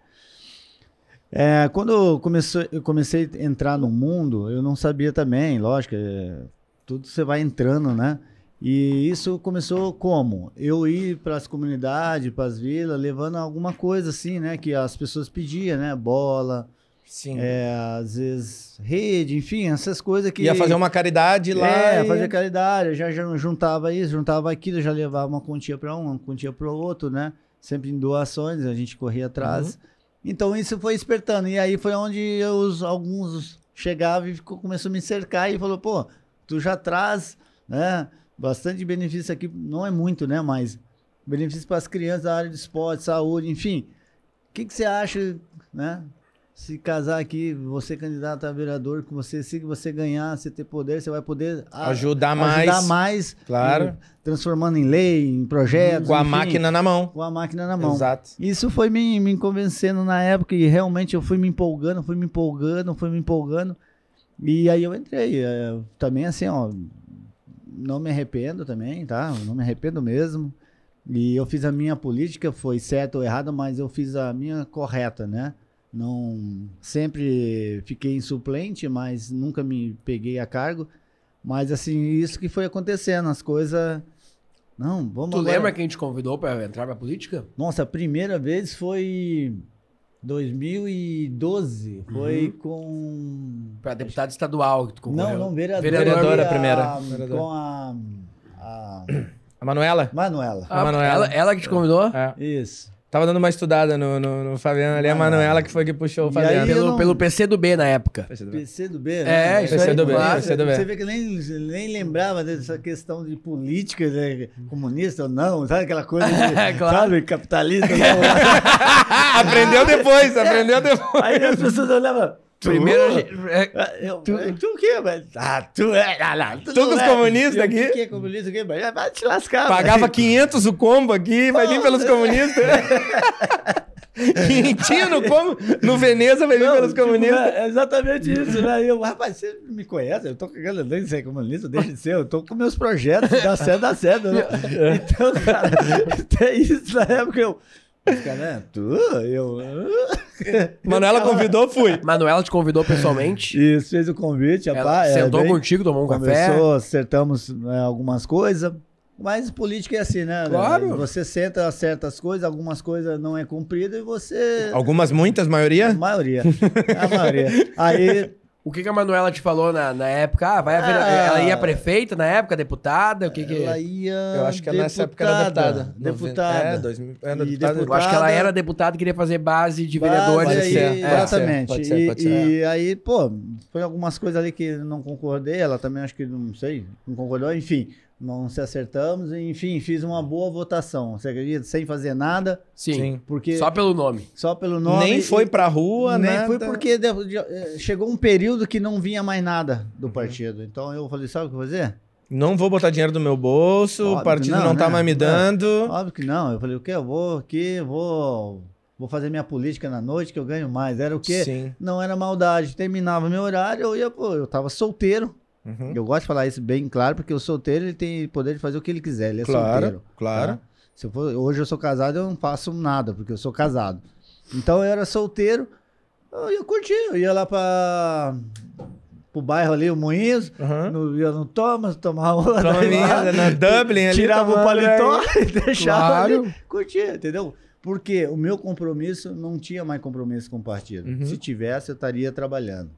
É, quando eu comecei, eu comecei a entrar no mundo, eu não sabia também, lógico, é, tudo você vai entrando, né? E isso começou como? Eu ir para as comunidades, para as vilas, levando alguma coisa assim, né? Que as pessoas pediam, né? Bola, Sim. é, às vezes rede, enfim, essas coisas que... Ia fazer uma caridade lá. É, e- fazer caridade, eu já, já juntava isso, juntava aquilo, já levava uma quantia para um, uma quantia para o outro, né? Sempre em doações, a gente corria atrás. Uhum. Então isso foi despertando. E aí foi onde os- alguns chegavam e ficou, começou a me cercar e falou, pô, tu já traz, né? Bastante benefício aqui, não é muito, né? Mas benefício para as crianças da área de esporte, saúde, enfim. O que, que você acha, né? Se casar aqui, você candidato a vereador, que você, se você ganhar, você ter poder, você vai poder a- Ajudar mais. ajudar mais, Claro. em- transformando em lei, em projetos, Com a enfim, máquina na mão. com a máquina na mão. Exato. Isso foi me, me convencendo na época e realmente eu fui me empolgando, fui me empolgando, fui me empolgando. E aí eu entrei. é, também assim, ó, não me arrependo também, tá? Não me arrependo mesmo. E eu fiz a minha política, foi certa ou errada, mas eu fiz a minha correta, né? Não sempre fiquei em suplente, mas nunca me peguei a cargo. Mas assim, isso que foi acontecendo, as coisas. Não, vamos Tu agora- lembra quem te convidou pra entrar pra política? nossa, a primeira vez foi 2012. Foi com. Pra deputado estadual que tu concorreu. Não, não, vereador. Vereadora a primeira. a-. Com a. a A Manuela? Manuela. Ah, Manuela. ela, ela que te convidou? É. Isso. Tava dando uma estudada no, no, no Fabiano ali, a Manuela. Que foi que puxou o Fabiano. aí eu Pelo, não- pelo PC do B na época. PC do B, É, né? isso PC aí, do B, claro. PC do B. Você vê que nem, nem lembrava dessa questão de política, né? comunista ou não, sabe aquela coisa de, É, claro. sabe, capitalista. Não. aprendeu depois, aprendeu depois. Aí as pessoas olhavam. Primeiro, a "Tu?" gente- é, Ah, tu, tu o quê? Ah, tu é. Ah, não, tu Tu não com os é. comunistas aqui? Que é comunista? Mas Vai te lascar. Pagava velho. 500 o combo aqui, vai vir pelos comunistas. Quinhentinho no combo, no Veneza vai vir Não, pelos tipo, comunistas. é exatamente isso, né? Eu, rapaz, você me conhece? Eu tô cagando, nem sei comunista, deixa de ser, eu tô com meus projetos, dá certo, dá certo. Né? Então, cara, até isso na época eu. Os caras, né? Tu? Eu. Manuela convidou, fui. Manuela te convidou pessoalmente. Isso, fez o convite, Ela rapaz. é, sentou bem- contigo, tomou um café. Conversou, acertamos né, algumas coisas. Mas política é assim, né? Claro. Você senta certas coisas, algumas coisas não é cumprida e você. Algumas, muitas, A maioria? maioria. A maioria. Aí, O que, que a Manuela te falou na, na época? Ah, vai a vere- Ah. Ela ia prefeita na época, deputada? O que que... ela ia. Eu acho que nessa época era deputada. Deputada. É, 2000, era E deputada. Eu acho que ela deputada. era deputada e queria fazer base de Base vereadores. Pode ser, É. pode ser, exatamente. pode ser, e, pode ser. e aí, pô, foi algumas coisas ali que não concordei. Ela também acho que não sei, não concordou. Enfim, não se acertamos. Enfim, fiz uma boa votação. Você acredita? Sem fazer nada, Sim. Porque Só pelo nome. só pelo nome. Nem foi pra rua, nem né? foi porque de- de- eh, chegou um período que não vinha mais nada do partido. Então eu falei, sabe o que eu vou fazer? Não vou botar dinheiro do meu bolso, Óbvio o partido que não, não, tá né? mais me É. dando. Óbvio que não. Eu falei, o quê? Eu vou aqui, vou, vou fazer minha política na noite que eu ganho mais. Era o quê? Sim. Não era maldade. Terminava meu horário, eu ia, pô, eu tava solteiro. Uhum. Eu gosto de falar isso bem claro, porque o solteiro ele tem poder de fazer o que ele quiser. Ele é Claro, solteiro. claro. tá? Se eu for, hoje eu sou casado, eu não faço nada, porque eu sou casado. Então eu era solteiro, eu ia curtir, eu ia lá pra pro bairro ali, o Moinhos, Aham. no, ia no Thomas, tomava uma Toma lá, na Dublin ali. tirava o paletó e deixava Claro. ali, curtia, entendeu? Porque o meu compromisso não tinha mais compromisso com o partido. Uhum. Se tivesse, eu estaria trabalhando.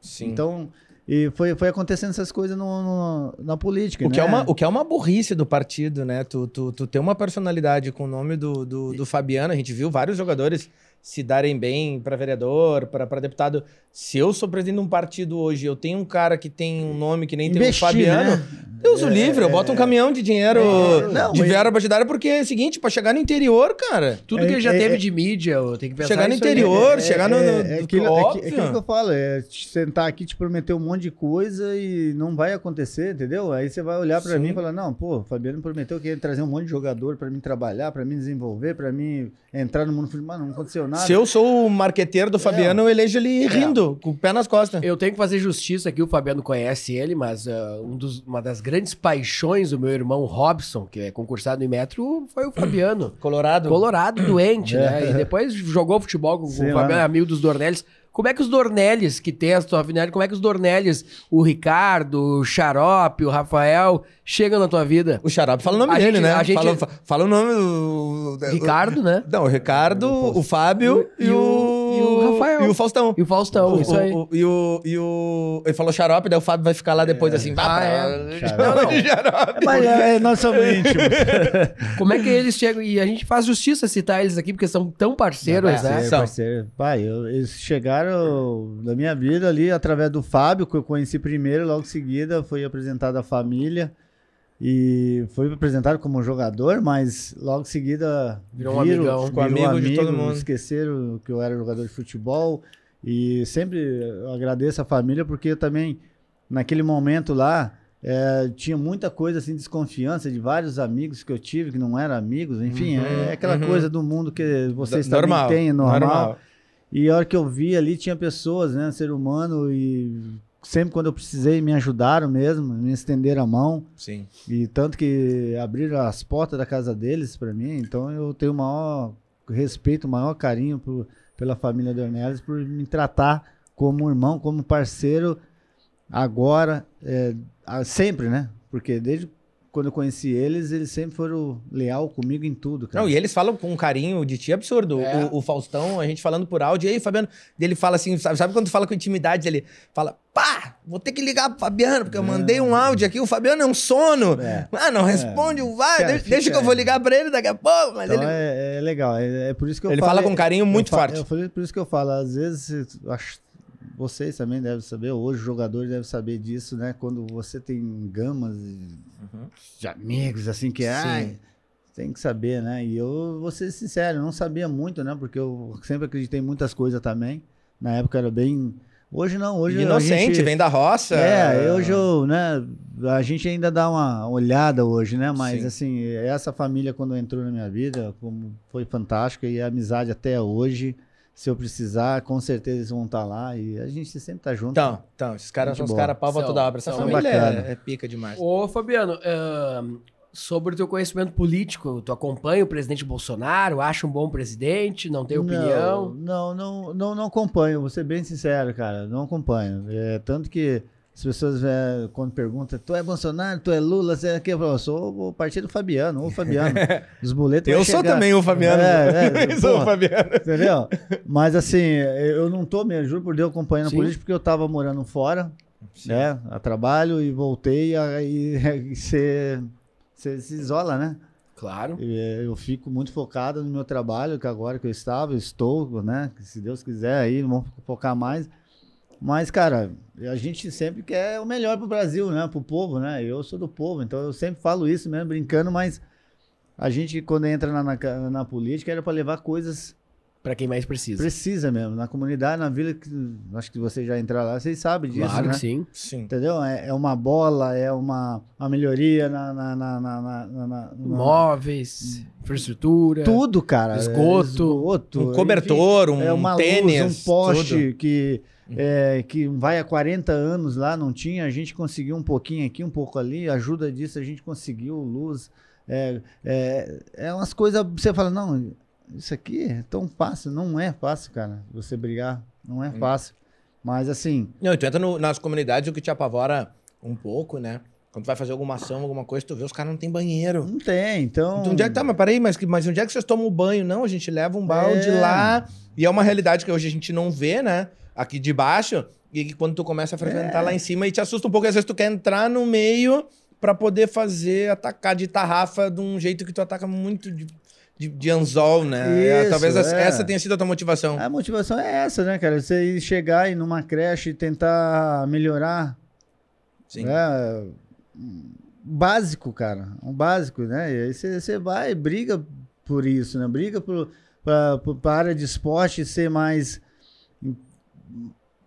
Sim. Então, e foi, foi acontecendo essas coisas no, no- na política, O que, é né? uma, o que é uma burrice do partido, né? Tu, tu, tu ter uma personalidade com o nome do, do, do Fabiano, a gente viu vários jogadores se darem bem para vereador, para deputado. Se eu sou presidente de um partido hoje, eu tenho um cara que tem um nome que nem tem o Investir, Fabiano. né? Deus o livre, eu boto um caminhão de dinheiro É, não, de mas- verba partidária, porque é o seguinte, para chegar no interior, cara. Tudo É, que ele já é, teve é- de mídia, eu tenho que pensar Chegar no interior, chegar no. no é, aquilo, é, óbvio. é aquilo que eu falo, é sentar aqui, te prometer um monte de coisa e não vai acontecer, entendeu? Aí você vai olhar pra Sim. mim e falar, não, pô, o Fabiano prometeu que ia trazer um monte de jogador pra mim trabalhar, pra mim desenvolver, pra mim entrar no mundo do futebol, mas não aconteceu nada. Se eu sou o marqueteiro do Fabiano, eu elejo ele rindo, com o pé nas costas. Eu tenho que fazer justiça aqui, o Fabiano conhece ele, mas ah, um dos- uma das grandes paixões do meu irmão Robson, que é concursado em metro, foi o Fabiano. Colorado. Colorado doente, né? E depois jogou futebol com, Sei o. Fabiano, é amigo dos Dornelles. Como é que os Dornelles, que tem a tua afinidade, como é que os Dornelles, o Ricardo, o Xarope, o Rafael, chegam na tua vida? O Xarope fala o nome A dele, gente- né? a gente- Fala, fa- fala o nome do. Ricardo, né? Não, o Ricardo, o Fábio E e, o- o. e o Rafael. E o Faustão. E o Faustão, O- isso aí. o- e, o, e o. Ele falou xarope, daí o Fábio vai ficar lá depois assim. Ah, "Bah, é. pra- Xarope. Não, não. Xarope. Mas é, nós somos íntimos. Como é que eles chegam? E a gente faz justiça citar eles aqui, porque são tão parceiros, né? Parceiro, São. parceiro. Pai, eu- eles chegaram na minha vida ali através do Fábio, que eu conheci primeiro, logo em seguida foi apresentado a família. E foi apresentado como jogador, mas logo em seguida Virou um amigão. Ficou amigo de todo mundo. Esqueceram que eu era jogador de futebol. E sempre agradeço a família, porque eu também, naquele momento lá, é, tinha muita coisa assim, desconfiança de vários amigos que eu tive, que não eram amigos. Enfim, Uhum, é aquela uhum. coisa do mundo que vocês normal. também têm, normal. normal. E a hora que eu vi ali, tinha pessoas, né? Ser humano, e sempre quando eu precisei, me ajudaram mesmo, me estenderam a mão. Sim. E tanto que abriram as portas da casa deles para mim. Então eu tenho o maior respeito, o maior carinho por, pela família Dornelles por me tratar como irmão, como parceiro, agora, é, sempre, né? Porque desde quando eu conheci eles, eles sempre foram leal comigo em tudo, cara. Não, e eles falam com um carinho de ti absurdo. É. O, o Faustão, a gente falando por áudio, e aí, Fabiano, ele fala assim, sabe, sabe quando tu fala com intimidade, ele fala, pá, vou ter que ligar pro Fabiano, porque eu mandei um áudio aqui, o Fabiano é um sono. É. Ah, não responde o vai, Cara, deixa, deixa que eu vou ligar pra ele daqui a pouco, mas Então ele... é, é legal, é, é por isso que eu Ele falo- fala com carinho muito eu forte. Eu falei, por isso que eu falo, às vezes, acho- vocês também devem saber, hoje os jogadores devem saber disso, né? Quando você tem gamas de- de amigos, assim, que Uhum. Ai, tem que saber, né? E eu vou ser sincero, não sabia muito, né? Porque eu sempre acreditei em muitas coisas também. Na época era bem. Hoje não, hoje Inocente, gente- vem da roça. é, hoje eu, né, a gente ainda dá uma olhada hoje, né, mas Sim. assim, essa família quando entrou na minha vida, foi fantástica e a amizade até hoje, se eu precisar, com certeza eles vão estar lá e a gente sempre tá junto. Então, então, esses caras são os caras pau toda obra. Essa são família bacana. é, é pica demais. Ô, Fabiano, ahn, sobre o teu conhecimento político, tu acompanha o presidente Bolsonaro, acha um bom presidente, não tem opinião? Não, não, não, não acompanho, vou ser bem sincero, cara, não acompanho. É, tanto que as pessoas, é, quando perguntam, tu é Bolsonaro, tu é Lula, você é quem? Eu falo, eu sou o partido Fabiano, o Fabiano. Os boletos Eu sou chegar. também o Fabiano. É, é, Eu sou o. Fabiano. Entendeu? Mas assim, eu não tô, me juro por Deus, acompanhando Sim. a política porque eu tava morando fora, né? A trabalho e voltei aí você se isola, né? Claro. Eh, Eu fico muito focado no meu trabalho, que agora que eu estava, eu estou, né? Se Deus quiser aí, vamos focar mais. Mas, cara, a gente sempre quer o melhor pro Brasil, né? Pro povo, né? Eu sou do povo, então eu sempre falo isso mesmo, brincando, mas a gente, quando entra na, na, na política, era para levar coisas Pra quem mais precisa. Precisa mesmo. Na comunidade, na vila, que, acho que você já entrou lá, vocês sabem disso, claro né? que sim. Sim. Entendeu? É, é uma bola, é uma, uma melhoria na, na, na, na, na- na- na- Móveis, infraestrutura. Tudo, cara. Esgoto. É, esgoto, Um cobertor, um enfim, é uma tênis, luz, um poste tudo. que, é, que vai há 40 anos lá, não tinha. A gente conseguiu um pouquinho aqui, um pouco ali. Ajuda disso, a gente conseguiu luz. É, é, é umas coisas. Você fala, não, isso aqui é tão fácil. Não é fácil, cara, você brigar. Não é fácil. Mas assim, Não, tu entra no- nas comunidades, o que te apavora um pouco, né? Quando tu vai fazer alguma ação, alguma coisa, tu vê os caras não tem banheiro. não tem, então. Então, onde é que tá? Mas peraí, mas, mas onde é que vocês tomam banho? Não, a gente leva um balde É. lá. E é uma realidade que hoje a gente não vê, né? Aqui de baixo. E quando tu começa a frequentar É. lá em cima, e te assusta um pouco. Às vezes tu quer entrar no meio pra poder fazer, atacar de tarrafa de um jeito que tu ataca muito de, de, de anzol, né? É, Isso, Talvez essa- é. essa tenha sido a tua motivação. A motivação é essa, né, cara? Você chegar e numa creche e tentar melhorar. Sim. né? Básico, cara. Um básico, né? E aí você você vai e briga por isso, né? Briga por, pra, pra área de esporte ser mais.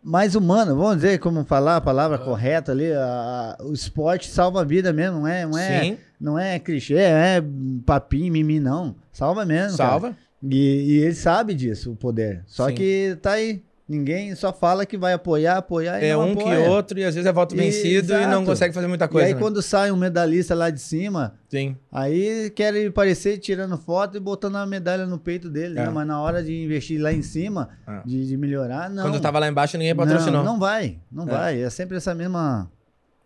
Mais humana, vamos dizer como falar a palavra correta ali. a- a- o esporte salva a vida mesmo, não é, não é, Sim, não é clichê, é papinho, mimi, não. Salva mesmo. salva. E, e ele sabe disso, o poder. Só Sim. que tá aí. Ninguém só fala que vai apoiar, apoiar e É um que apoia. outro, e às vezes é voto E- vencido e não exato. consegue fazer muita E coisa. aí né? quando sai um medalhista lá de cima, Sim. aí querem parecer tirando foto e botando a medalha no peito dele, É. né? Mas na hora de investir lá em cima, É. de, de melhorar, não. Quando tava lá embaixo, ninguém patrocinou. Não, não vai, não É. vai. É sempre essa mesma...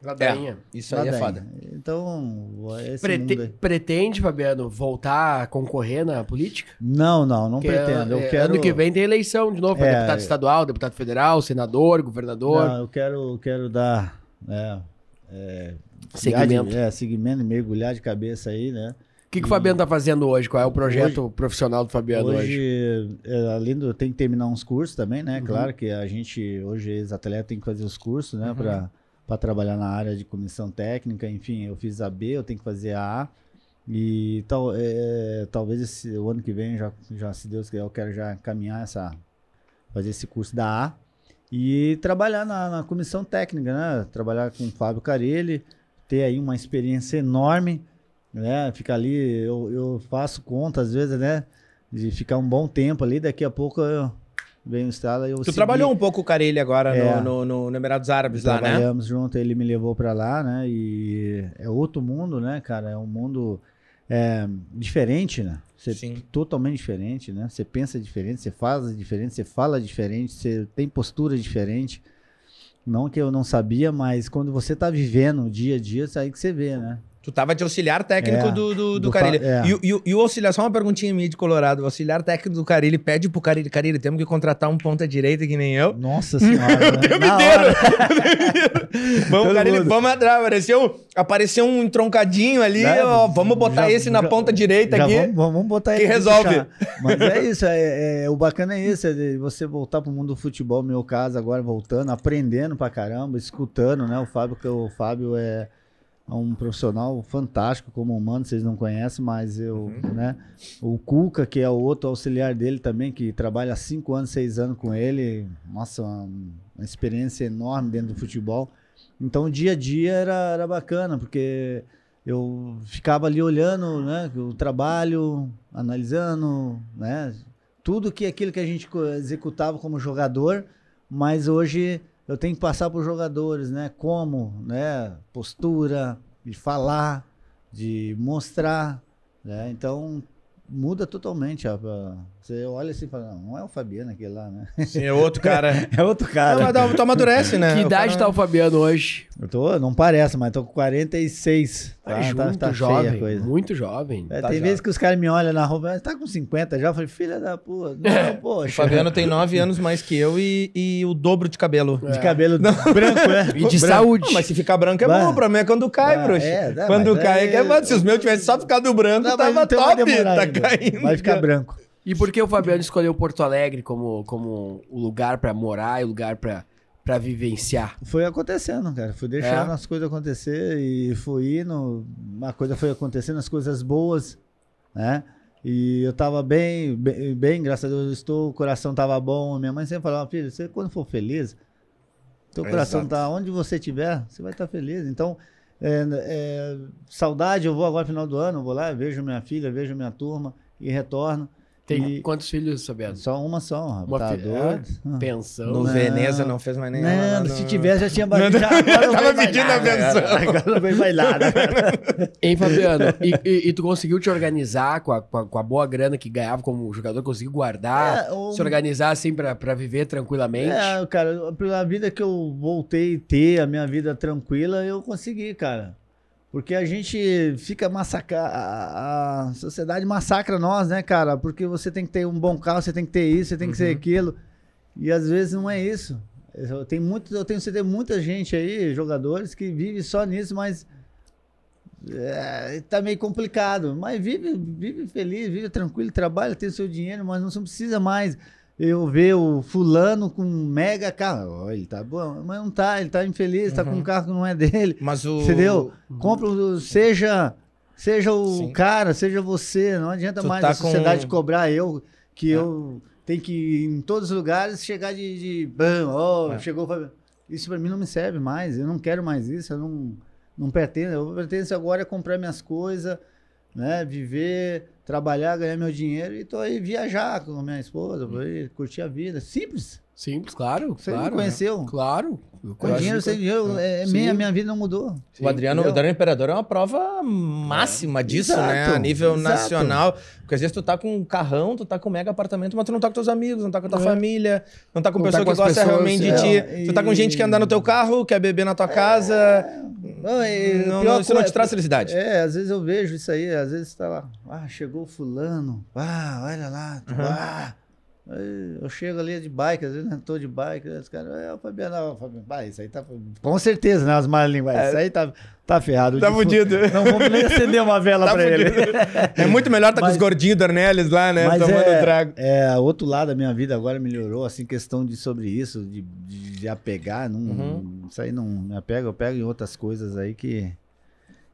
Ladainha. Isso aí é foda. Então, esse Prete- aí. pretende, Fabiano, voltar a concorrer na política? Não, não, não Porque, pretendo. Eu é, quero... Ano que vem tem eleição de novo para É. deputado estadual, deputado federal, senador, governador. Não, eu quero, quero dar... É, é, Segmento. de- É, segmento, mergulhar de cabeça aí, né? O que, que o Fabiano tá fazendo hoje? Qual é o projeto profissional do Fabiano hoje? Hoje, é, além do. Tem que terminar uns cursos também, né? Uhum. Claro que a gente, hoje, ex-atleta, tem que fazer os cursos, né? Uhum. Para trabalhar na área de comissão técnica. Enfim, eu fiz a B, eu tenho que fazer a A. E tal, é, talvez esse, o ano que vem, já, já, se Deus quiser, eu quero já caminhar essa. Fazer esse curso da A. E trabalhar na, na comissão técnica, né? Trabalhar com o Fábio Carelli, ter aí uma experiência enorme, né? Ficar ali, eu, eu faço conta às vezes, né? De ficar um bom tempo ali, daqui a pouco eu venho o estrada e eu Tu segui. trabalhou um pouco com o Carelli agora É. no, no, no, Emirados Árabes lá, né? Trabalhamos junto, ele me levou pra lá, né? E é outro mundo, né, cara? É um mundo é, diferente, né? Você Sim. totalmente diferente, né? Você pensa diferente, você faz diferente, você fala diferente, você tem postura diferente. Não que eu não sabia, mas quando você tá vivendo o dia a dia, isso aí que você vê, né? Tu tava de auxiliar técnico É, do, do, do, do Carelli. fa- é. E, o- e, o- e o auxiliar, só uma perguntinha minha de Colorado. O auxiliar técnico do Carelli pede pro Carelli, Carelli, temos que contratar um ponta direita que nem eu. Nossa senhora, né? tempo Na inteiro. Vamos, mundo. vamos atrás. Apareceu, apareceu um entroncadinho ali, Né? ó, vamos botar Já- esse na já- ponta direita Já aqui. Vamos, vamos botar que resolve. puxar. Mas é isso, é, é- o bacana é isso, é você voltar pro mundo do futebol, no meu caso, agora voltando, aprendendo pra caramba, escutando, né? O Fábio, que o Fábio é um profissional fantástico como humano, vocês não conhecem, mas eu, Uhum. né? O Cuca, que é o outro auxiliar dele também, que trabalha há cinco anos, seis anos com ele, nossa, uma, uma experiência enorme dentro do futebol. Então o dia a dia era, era bacana, porque eu ficava ali olhando né, o trabalho, analisando, né, tudo que aquilo que a gente executava como jogador, mas hoje eu tenho que passar para os jogadores, né, como, né, postura, de falar, de mostrar, né, então muda totalmente. ó, pra- Você olha assim e fala, não, não é o Fabiano aquele lá, né? Sim, é outro cara. É outro Não, cara. mas dá- tu amadurece, né? Que O idade cara- tá o Fabiano hoje? Eu tô, não parece, mas tô com 46. Tá, Tá, junto, tá, tá jovem, a coisa. muito jovem. É, Tá tem vezes que os caras me olham na rua, "Ah, tá com 50 já? Eu falei, filha da puta. Não, O poxa. Fabiano tem nove anos mais que eu e, e o dobro de cabelo. De cabelo branco, né? E de Branco. saúde. Não, mas se ficar branco é Vai. bom, pra mim é quando cai, Vai, bruxo. é, dá, quando mas cai é- é que é bom. Se os meus tivessem só ficado branco, Não, mas tava top, tá ainda. caindo. Vai ficar branco. E por que o Fabiano escolheu Porto Alegre como, como o lugar pra morar e o lugar pra, pra vivenciar? Foi acontecendo, cara. Fui deixando É? as coisas acontecer e fui indo. Uma coisa foi acontecendo, as coisas boas, né? E eu tava bem, bem, bem, graças a Deus eu estou, o coração tava bom. Minha mãe sempre falava, filho, você quando for feliz, teu coração Exato. tá onde você estiver, você vai estar feliz. Então, é, é, saudade, eu vou agora no final do ano, eu vou lá, vejo minha filha, vejo minha turma e retorno. Tem E- quantos filhos, Fabiano? Só uma só, rapaz. Uma tá doido? Ah. Pensão. No Não. Veneza não fez mais nenhuma. Não, lá se tivesse já tinha batido. Não Tava pedindo nada, a cara. benção. Agora não vem mais nada. Hein, Fabiano? E, e- e tu conseguiu te organizar com a, com a- com a boa grana que ganhava como jogador? Conseguiu guardar? É, o- Se organizar assim pra, pra viver tranquilamente? É, cara, pela vida que eu voltei a ter, a minha vida tranquila, eu consegui, cara. Porque a gente fica massacra... A sociedade massacra nós, né, cara? Porque você tem que ter um bom carro, você tem que ter isso, você tem que ter aquilo. E às vezes não é isso. Eu tenho, muito, eu tenho certeza muita gente aí, jogadores, que vive só nisso, mas é, tá meio complicado. Mas vive, vive feliz, vive tranquilo, trabalha, tem o seu dinheiro, mas não precisa mais eu ver o fulano com um mega carro. Ó, ele tá bom, mas não tá, ele tá infeliz, tá com um carro que não é dele. Mas o. Entendeu? Compra, o- seja, seja o Sim. cara, seja você. Não adianta Tu mais tá a sociedade com- cobrar eu, que eu tenho que ir em todos os lugares chegar de. de bam, ó, É. chegou. Isso pra mim não me serve mais. Eu não quero mais isso. Eu não, não pretendo. Eu pretendo agora é comprar minhas coisas, né? Viver, trabalhar, ganhar meu dinheiro e tô aí viajar com a minha esposa, aí curtir a vida. Simples. Simples, claro. Você claro, me conheceu? Claro. Eu Com conheço. dinheiro, sem dinheiro, é, Sim. minha, minha vida não mudou. O Adriano, o? Adriano Imperador é uma prova máxima disso, Exato, né? A nível exato. nacional. Porque às vezes tu tá com um carrão, tu tá com um mega apartamento, mas tu não tá com teus amigos, não tá com a tua É. família, não tá com Não tá pessoa com que gosta pessoas, realmente é, de ti. Tu tá com e- gente que anda no teu carro, quer beber na tua casa. Não, e Não, não, isso não te traz felicidade. É, às vezes eu vejo isso aí, às vezes tá lá, ah, chegou fulano, ah, olha lá, tu- ah. Aí Eu chego ali de bike, às vezes tô de bike, aí os caras, é o Fabiano, Fabiano, vai, isso aí tá, com certeza, né, as malas línguas, isso aí tá, tá ferrado. Tá fudido. Não vamos nem acender uma vela Tá pra ele. É muito melhor tá com os gordinhos do Arnelis lá, né? Tomando é, trago. é, outro lado da minha vida agora melhorou, assim, questão de sobre isso, de, de, de apegar, não, Uhum. isso aí não me apega, eu pego em outras coisas aí que,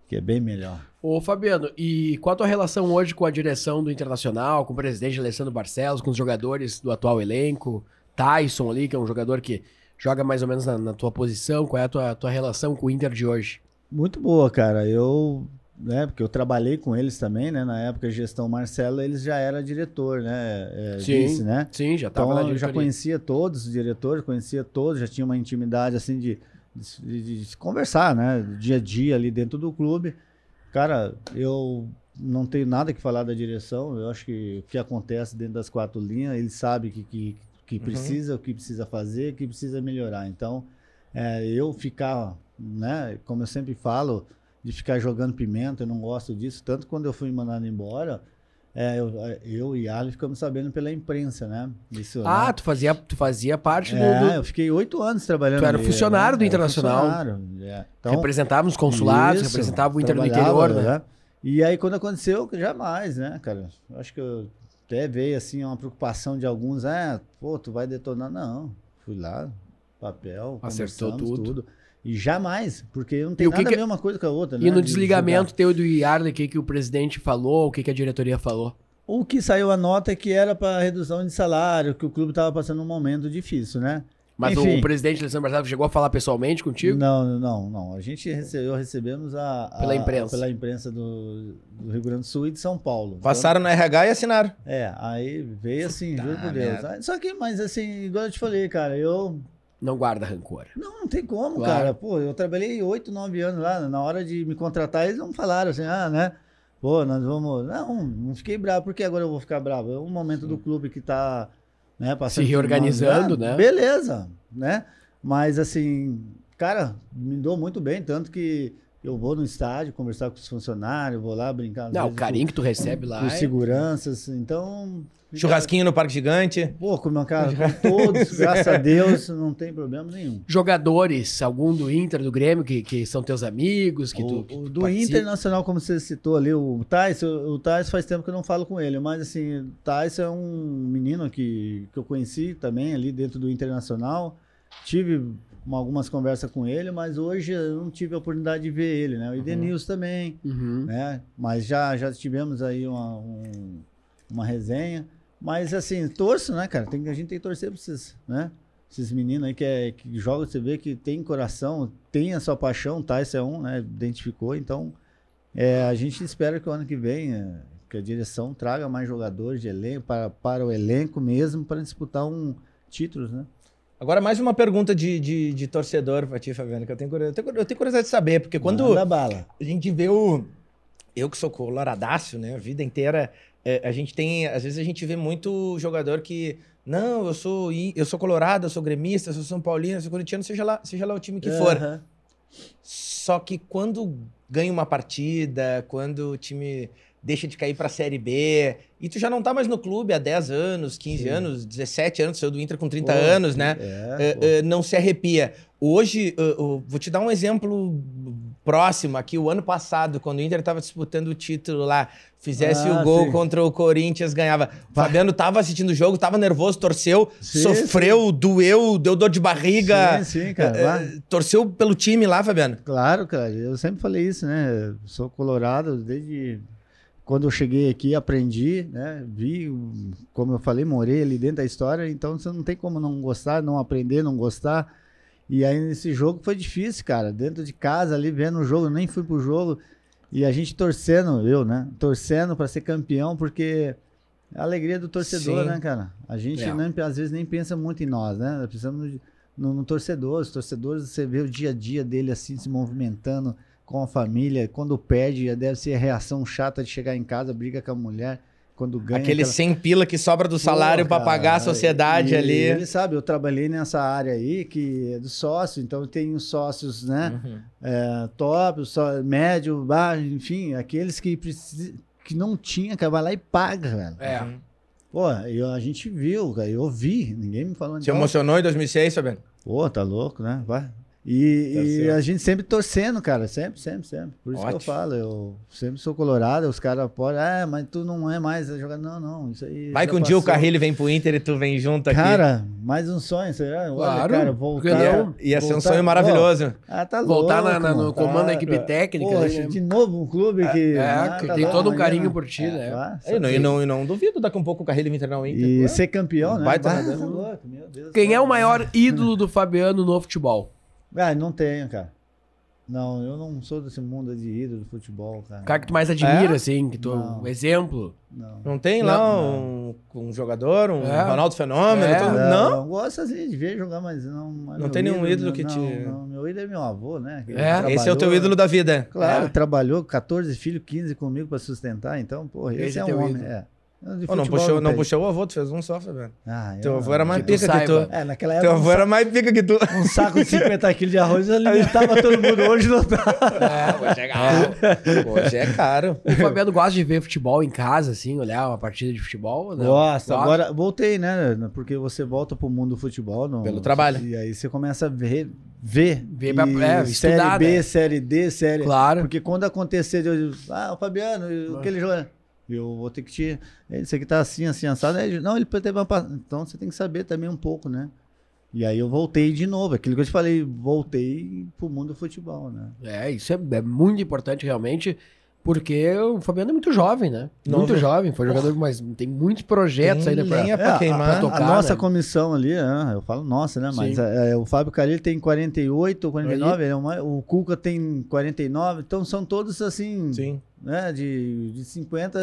que é bem melhor. Ô, Fabiano, e qual a tua relação hoje com a direção do Internacional, com o presidente Alessandro Barcelos, com os jogadores do atual elenco? Tyson ali, que é um jogador que joga mais ou menos na, na tua posição. Qual é a tua, tua relação com o Inter de hoje? Muito boa, cara. Eu, né, porque eu trabalhei com eles também, né? Na época, gestão Marcelo, eles já era diretor, né? É, vice, né? Sim, já tava Então, eu já conhecia todos os diretores, conhecia todos, já tinha uma intimidade, assim, de, de, de se conversar, né? Dia a dia ali dentro do clube. Cara, eu não tenho nada que falar da direção. Eu acho que o que acontece dentro das quatro linhas, ele sabe que, que, que precisa, o que precisa fazer, o que precisa melhorar. Então, é, eu ficar, né, como eu sempre falo, de ficar jogando pimenta, eu não gosto disso. Tanto quando eu fui mandado embora, é, eu, eu e Ali ficamos sabendo pela imprensa, né? Isso, Ah, né? tu fazia, tu fazia parte do- É, do. eu fiquei oito anos trabalhando. Tu era funcionário do Era Internacional. funcionário, é. Então, representava nos consulados, isso, representava o Inter interior, né? E aí, quando aconteceu, jamais, né, cara? Acho que eu até veio, assim, uma preocupação de alguns. Ah, pô, tu vai detonar? Não. Fui lá, papel, Acertou conversamos, tudo. E jamais, porque não tem nada que- a ver uma coisa com a outra, E né, no de desligamento teu do Yarley, o que, que o presidente falou, o que, que a diretoria falou? O que saiu a nota é que era para redução de salário, que o clube estava passando um momento difícil, né? Mas Enfim. o presidente Alessandro Barcelos chegou a falar pessoalmente contigo? Não, não, não. A gente recebeu, recebemos a, a- Pela imprensa. pela imprensa do, do Rio Grande do Sul e de São Paulo. Então, Passaram no RH e assinaram. é, aí veio assim, juro por Deus. merda. Só que, mas assim, igual eu te falei, cara, eu. Não guarda rancor. Não, não tem como, Claro. cara. Pô, eu trabalhei oito, nove anos lá. Na hora de me contratar, eles não falaram assim, ah, né? Pô, nós vamos. Não, não fiquei bravo. Por que agora eu vou ficar bravo? É um momento do clube que tá né, passando Se reorganizando, né? Beleza, né? Mas assim, cara, me dou muito bem, tanto que eu vou no estádio conversar com os funcionários, vou lá brincar. Não, o carinho que tu recebe com, lá. com é- seguranças. Então. Churrasquinho no Parque Gigante. Pô, com meu cara, com todos, graças a Deus, não tem problema nenhum. Jogadores, algum do Inter, do Grêmio, que, que são teus amigos, que tu. O, que o tu do participa? Internacional, como você citou ali, o Tais, o, o Tais faz tempo que eu não falo com ele, mas assim, o Tais é um menino que, que eu conheci também ali dentro do Internacional. Tive uma- algumas conversas com ele, mas hoje eu não tive a oportunidade de ver ele, né? O Edenilson também, Uhum. né? Mas já, já tivemos aí uma, um- uma resenha. Mas assim, torço, né, cara? Tem, a gente tem que torcer pra esses, né? Esses meninos aí que, é, que jogam, você vê que tem coração, tem a sua paixão, tá? Esse é um, né? Identificou, então é, a gente espera que o ano que vem, é, que a direção traga mais jogadores de elenco para, para o elenco mesmo para disputar um títulos, né? Agora, mais uma pergunta de, de, de torcedor pra ti, Fabiano, que eu tenho, curiosidade, eu tenho, eu tenho curiosidade de saber, porque quando a gente vê o. Eu que sou coloradaço, né? A vida inteira, é, a gente tem. Às vezes a gente vê muito jogador que. Não, eu sou, eu sou colorado, eu sou gremista, eu sou São Paulino, eu sou corintiano, seja lá, seja lá o time que for. Só que quando ganha uma partida, quando o time deixa de cair pra Série B, e tu já não tá mais no clube há 10 anos, 15 Sim. anos, 17 anos, saiu do Inter com 30 Pô, anos, né? É, pô. é, não se arrepia. Hoje, é, vou te dar um exemplo próximo aqui. O ano passado, quando o Inter estava disputando o título lá, fizesse Ah, o gol sim. contra o Corinthians, ganhava. O Fabiano tava assistindo o jogo, tava nervoso, torceu, Sim, sofreu, doeu, deu dor de barriga. Sim, sim, cara. é, é, torceu pelo time lá, Fabiano. Claro, cara. Eu sempre falei isso, né? Eu Sou colorado desde quando eu cheguei aqui, aprendi, né? Vi, como eu falei, morei ali dentro da história, então você não tem como não gostar, não aprender, não gostar. E aí nesse jogo foi difícil, cara. Dentro de casa ali vendo o jogo, nem fui pro jogo e a gente torcendo, eu, né? Torcendo para ser campeão, porque é a alegria do torcedor, Sim. né, cara? A gente É. nem- às vezes nem pensa muito em nós, né? Nós Precisamos de- no, no torcedor. Os torcedores, você vê o dia a dia dele assim, se movimentando com a família. Quando perde, deve ser a reação chata de chegar em casa, briga com a mulher. Quando ganha. Aquele aquela- 100 pila que sobra do salário cara, pagar a sociedade e ali. Ele sabe, eu trabalhei nessa área aí, que é do sócio, então eu tenho sócios, né? Uhum. é, top, só, médio, baixo, enfim, aqueles que, preci- que não tinha, cara, vai lá e paga, velho. É. Uhum. Pô, eu, a gente viu, cara, eu vi, ninguém me falou Se emocionou em 2006, Fabiano? Pô, tá louco, né? Vai. E, Tá e a gente sempre torcendo, cara, sempre, sempre, sempre. Por isso que eu Ótimo. falo, eu sempre sou colorado, os caras podem, ah, mas tu não é mais jogador. Não, não, isso aí. Vai que um dia o passou. Carrilho vem pro Inter e tu vem junto aqui. Cara, mais um sonho, será? Olha, Claro, cara, por que voltar. não? Ia ser um voltar- sonho maravilhoso. Ó, ah, tá louco. Voltar na- na- no comando da equipe técnica. Né? de novo um clube que. É, ah, que tá tem louco, todo um carinho por ti, né? vá, E não, e não, não duvido daqui um pouco o Carrilho vir treinar o Inter. E ser campeão, né? Nadando. tá louco, meu Deus. Quem é o cara. maior ídolo do Fabiano no futebol? Ah, não tenho, cara. Não, eu não sou desse mundo de ídolo de futebol, cara. O cara que tu mais admira, É? assim, que tu, Não. um exemplo. Não. Não tem lá um, um jogador, um É. Ronaldo Fenômeno? É. tu- Não, não? eu gosto assim de ver jogar, mas não. mas meu tem nenhum ídolo que não, te- Não, meu ídolo é meu avô, né? que É. Esse é o teu ídolo da vida. Claro, É. trabalhou 14 filhos, 15 comigo pra sustentar, então, porra, esse, Esse é é um homem. ídolo. É. De Pô, não, futebol puxou, não puxou o avô, tu fez um só, Fabiano. Ah, eu Teu avô era mais Que tu pica que tu. É, naquela Teu época, avô era mais pica que tu. um saco de 50 quilos de arroz alimentava todo mundo. Hoje não tá. hoje é caro. Hoje é caro. O Fabiano gosta de ver futebol em casa, assim, olhar uma partida de futebol? Gosta. Gosta? Agora, voltei, né? Porque você volta pro mundo do futebol. no- Pelo trabalho. E aí você começa a ver. Ver. Ver pra- é, série estudar, B, né? série D, série. Claro. Porque quando acontecer, eu digo, ah, o Fabiano, o que ele joga? Eu vou ter que te. Esse aqui tá assim, assim, assado. Aí, Não, ele teve uma. Então você tem que saber também um pouco, né? E aí eu voltei de novo. Aquilo que eu te falei, voltei pro mundo do futebol, né? É, isso é, é muito importante realmente, porque o Fabiano é muito jovem, né? Novo. Muito jovem, foi jogador, mas tem muitos projetos Tem ainda pra... lenha pra É, queimar. A, a tocar, nossa né? comissão ali, é, eu falo nossa, né? Mas Sim. é, o Fábio Carilho tem 48, 49, ele é uma- o Cuca tem 49, então são todos assim, Sim. Né? De, de 50,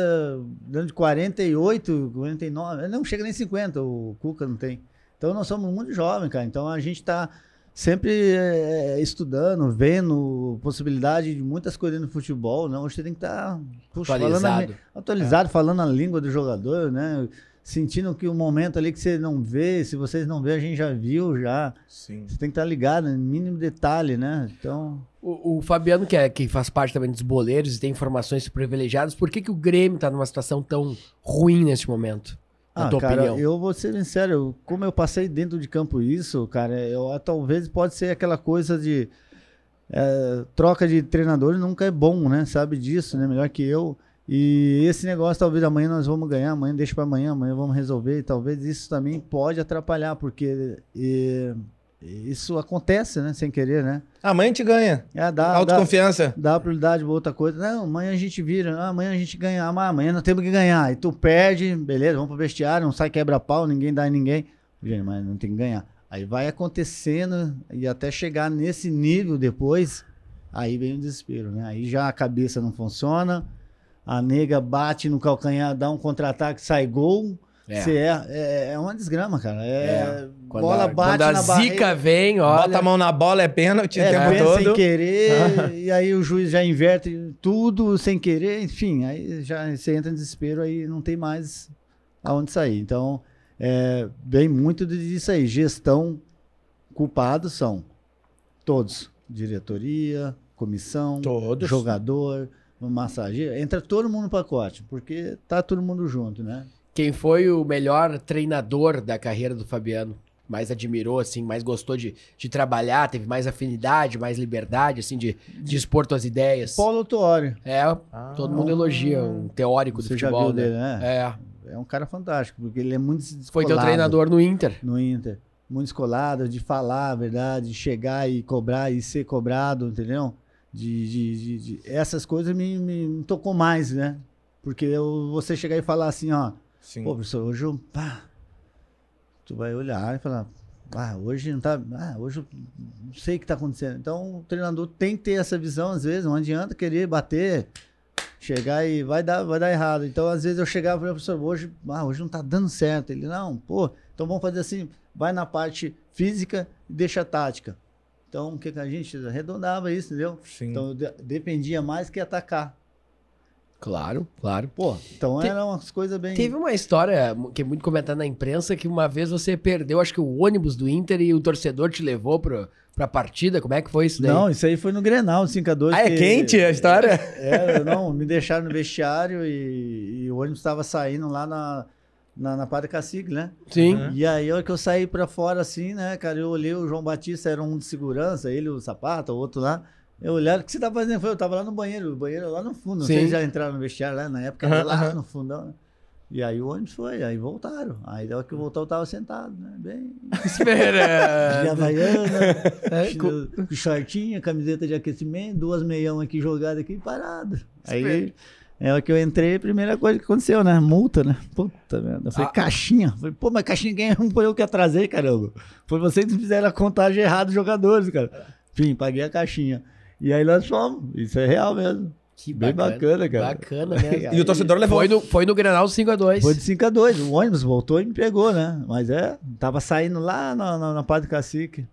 dando de 48, 49, ele não chega nem 50, o Cuca não tem. Então nós somos muito jovens, cara. Então a gente tá sempre é, estudando, vendo possibilidade de muitas coisas no futebol, né? Hoje você tem que estar falando a, Atualizado. atualizado, falando a língua do jogador, né? Sentindo que o momento ali que você não vê, se vocês não vê, a gente já viu já. Sim. Você tem que estar ligado, no mínimo detalhe, né? Então, O, o Fabiano, que, é, que faz parte também dos boleiros e tem informações privilegiadas, por que, que o Grêmio tá numa situação tão ruim nesse momento? Na ah, tua cara, opinião? eu vou ser sincero, como eu passei dentro de campo isso, cara, eu ah, talvez pode ser aquela coisa de é, troca de treinadores nunca é bom, né? Sabe disso, né? Melhor que eu. E esse negócio, talvez amanhã nós vamos ganhar, amanhã deixa para amanhã, amanhã vamos resolver. E talvez isso também pode atrapalhar, porque e, isso acontece, né? Sem querer, né? Amanhã a gente ganha. É, dá, dá, Autoconfiança. dá prioridade pra outra coisa. Não, amanhã a gente vira, ah, amanhã a gente ganha, ah, mas amanhã nós temos que ganhar. E tu perde, beleza, vamos pro vestiário, não sai quebra-pau, ninguém dá em ninguém. Gente, mas não tem que ganhar. Aí vai acontecendo e até chegar nesse nível depois, aí vem o desespero, né? Aí já a cabeça não funciona, a nega bate no calcanhar, dá um contra-ataque, sai gol. É. Você é, é, é uma desgrama, cara. É, Quando bola a, bate quando a na zica barreira. vem, olha. Bota a mão na bola, é pênalti o É, tempo pensa todo. sem querer, e aí o juiz já inverte tudo sem querer, enfim, aí já você entra em desespero, aí não tem mais aonde sair. Então, é, vem muito disso aí. Gestão, culpados são todos. Diretoria, comissão, Todos. jogador, massageiro. Entra todo mundo no pacote, porque tá todo mundo junto, né? Quem foi o melhor treinador da carreira do Fabiano? Mais admirou, assim, mais gostou de, de trabalhar, teve mais afinidade, mais liberdade, assim, de, de expor tuas ideias. Paulo Tuori. É, todo mundo elogia, um teórico do futebol, viu dele, né? né? É, É um cara fantástico, porque ele é muito foi teu descolado. treinador no Inter. no Inter. Muito escolado, de falar a verdade, de chegar e cobrar e ser cobrado, entendeu? De, de, de- de- essas coisas me, me, me tocou mais, né? Porque eu, você chegar e falar assim, ó, Sim. pô, professor, hoje eu, pá, tu vai olhar e falar, ah, hoje não tá, ah, hoje eu não sei o que tá acontecendo. Então, o treinador tem que ter essa visão, às vezes, não adianta querer bater, chegar e vai dar, vai dar errado. Então, às vezes eu chegava e falei, professor, hoje, ah, hoje não tá dando certo. Ele, não, pô, então vamos fazer assim, vai na parte física e deixa a tática. Então, o que que a gente arredondava isso, entendeu? Sim. Então, dependia mais que atacar. Claro, claro. Pô, então Te- eram umas coisas bem... Teve uma história que é muito comentada na imprensa que uma vez você perdeu, acho que o ônibus do Inter e o torcedor te levou pro, pra partida. Como é que foi isso daí? Não, isso aí foi no Grenal, 5x2. Ah, é que- quente a história? É, não, me deixaram no vestiário e, e o ônibus estava saindo lá na, na, na Padre Cacique, né? Sim. Uhum. E aí, a hora que eu saí pra fora assim, né, cara, eu olhei o João Batista, era um de segurança, ele, o Sapata, o outro lá. Eu olhei, o que você tá fazendo? Eu falei, Eu tava lá no banheiro, o banheiro lá no fundo. Não sei Sim. se já entraram no vestiário lá na época, Aham, lá aham. no fundão, né? E aí o ônibus foi, aí voltaram. Aí da hora que voltou, eu tava sentado, né? Bem. De Esperando. Havaiana, É, com shortinho, camiseta de aquecimento, duas meião aqui jogadas aqui parado. Aí é o que eu entrei, a primeira coisa que aconteceu, né? Multa, né? Puta merda. Falei, Ah. caixinha. Falei, pô, mas caixinha quem não foi eu que atrasei, caramba. Foi vocês que fizeram a contagem errada dos jogadores, cara. Enfim, paguei a caixinha. E aí nós fomos. Isso é real mesmo. Que Bem bacana, cara. Bacana mesmo. E o torcedor levou. Foi no, foi no Grenal 5x2. Foi de 5 a 2 O ônibus voltou e me pegou, né? Mas é, tava saindo lá na, na, na Padre Cacique.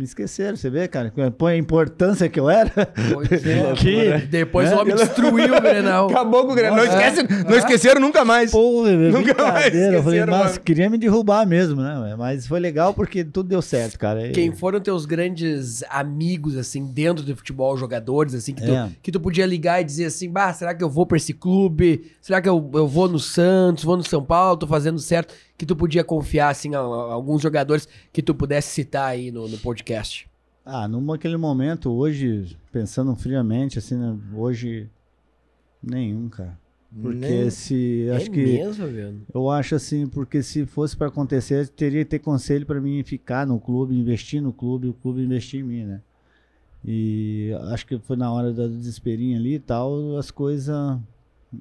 Me esqueceram, você vê, cara? Põe a importância que eu era. Que- Depois né? o homem destruiu o Grenal. Acabou com o Grenal. Não, esquece, não esqueceram nunca mais. Porra, meu, Nunca mais. Eu falei, mano. queria me derrubar mesmo, né? Mas foi legal porque tudo deu certo, cara. E- Quem foram teus grandes amigos, assim, dentro do futebol, jogadores, assim, que tu, É. que tu podia ligar e dizer assim, bah, será que eu vou pra esse clube? Será que eu, eu vou no Santos, vou no São Paulo, tô fazendo certo? Que tu podia confiar, assim, a, a alguns jogadores que tu pudesse citar aí no, no podcast. Ah, num aquele momento, hoje, pensando friamente, assim, né? Hoje, nenhum, cara. Porque Nem- se. Acho é que. mesmo, velho? Eu acho assim, porque se fosse para acontecer, teria que ter conselho para mim ficar no clube, investir no clube, o clube investir em mim, né? E acho que foi na hora da desesperinha ali e tal, as coisas.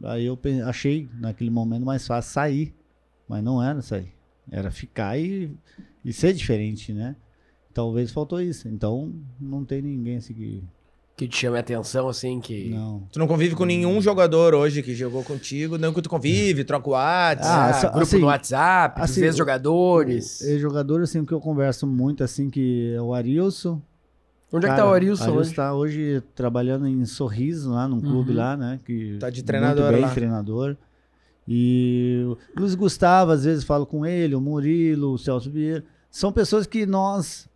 Aí eu achei naquele momento mais fácil sair, mas não era sair, era ficar e, e ser diferente, né? Talvez faltou isso. Então não tem ninguém assim que. Que te chame a atenção, assim, que... Não. Tu não convive com nenhum jogador hoje que jogou contigo, não que tu convive, troca o WhatsApp. Ah, grupo assim, no WhatsApp, assim, dos ex-jogadores. O jogador assim que eu converso muito assim que é o Arilson, Onde é que tá Cara, o Arilson Arilson hoje? tá hoje trabalhando em Sorriso, lá num clube Uhum. lá, né? Que Tá de muito treinador bem, lá. treinador. E o Luiz Gustavo, às vezes falo com ele, o Murilo, o Celso Vieira. São pessoas que nós,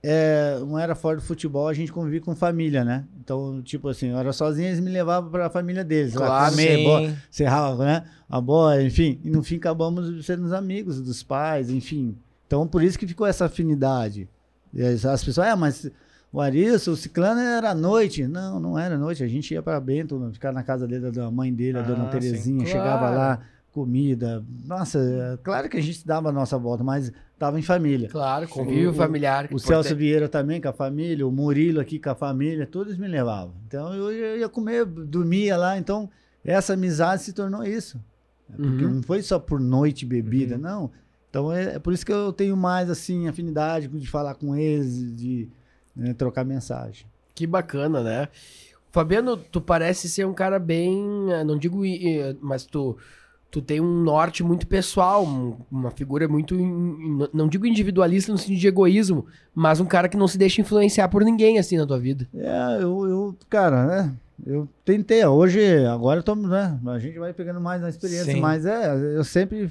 é, não era fora do futebol, a gente convivia com família, né? Então, tipo assim, eu era sozinho, eles me levavam pra família deles. lá Claro, comer, sim. bo- serrava, né? A bola, enfim. E no fim acabamos sendo os amigos dos pais, enfim. Então, por isso que ficou essa afinidade. As, as pessoas, ah, mas o Arilson, o Ciclano era à noite. Não, não era à noite. A gente ia para Bento, ficar na casa dele, da mãe dele, a dona Ah, sim. Terezinha. Chegava Claro. lá, comida. Nossa, é claro que a gente dava a nossa volta, mas tava em família. Claro, convívio O- familiar. O Celso Vieira também com a família, o Murilo aqui com a família, todos me levavam. Então eu ia ia comer, dormia lá. Então essa amizade se tornou isso. É Porque Uhum. não foi só por noite bebida, Uhum. não. Então é, é por isso que eu tenho mais assim afinidade de falar com eles, de né, trocar mensagem. Que bacana, né? Fabiano, tu parece ser um cara bem. eh, Não digo. Mas tu, tu tem um norte muito pessoal, um- uma figura muito. Não digo individualista no sentido de egoísmo, mas um cara que não se deixa influenciar por ninguém assim na tua vida. É, eu, eu, cara, né? Eu tentei. Hoje, agora eu tô, né? A gente vai pegando mais na experiência, Sim. mas é, eu sempre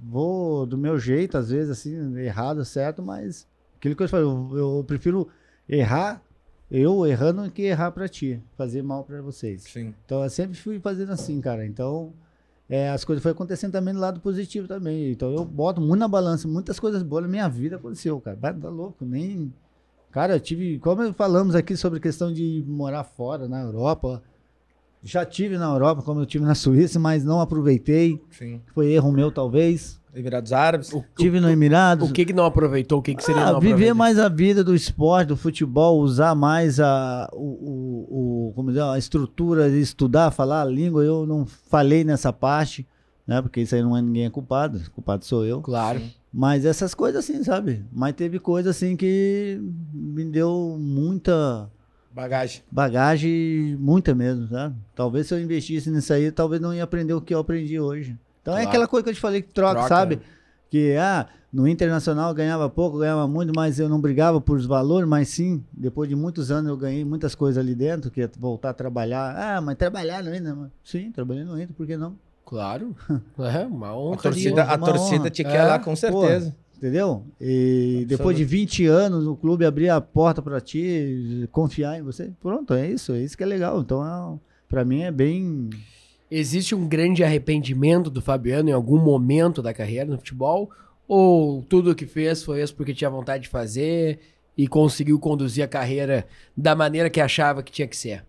vou do meu jeito, às vezes, assim, errado, certo, mas aquilo que eu te falei, eu, eu prefiro errar, eu errando, que errar pra ti, fazer mal pra vocês. Sim. Então eu sempre fui fazendo assim, cara. Então é, as coisas foram acontecendo também do lado positivo também. Então eu boto muito na balança, muitas coisas boas na minha vida aconteceu, cara. Tá louco, nem. Cara, eu tive. Como falamos aqui sobre a questão de morar fora, na Europa. Já tive na Europa, como eu tive na Suíça, mas não aproveitei. Sim. Foi erro meu, talvez. Emirados Árabes. Tive no Emirados. O que que não aproveitou? O que que seria Ah, não viver mais a vida do esporte, do futebol, usar mais a, o, o, o- como dizer, a estrutura de estudar, falar a língua. Eu não falei nessa parte, né? Porque isso aí não é ninguém é culpado, culpado sou eu. Claro. Mas essas coisas assim, sabe? Mas teve coisa assim que me deu muita Bagagem. bagagem, muita mesmo, sabe? Talvez se eu investisse nisso aí, talvez não ia aprender o que eu aprendi hoje. Então é Claro. aquela coisa que eu te falei que troca, Troca, sabe? né? Que ah, no internacional eu ganhava pouco, ganhava muito, mas eu não brigava por os valores, mas sim, depois de muitos anos eu ganhei muitas coisas ali dentro, que é voltar a trabalhar. Ah, mas trabalhar no Inter, sim, trabalhei no Inter, por que não? Claro. É, uma A honra. torcida, a torcida honra. te É, quer lá com certeza. Entendeu? E depois de 20 anos o clube abrir a porta pra ti, confiar em você, pronto, é isso, é isso que é legal. Então, é, para mim é bem Existe um grande arrependimento do Fabiano em algum momento da carreira no futebol? Ou tudo o que fez foi isso porque tinha vontade de fazer e conseguiu conduzir a carreira da maneira que achava que tinha que ser?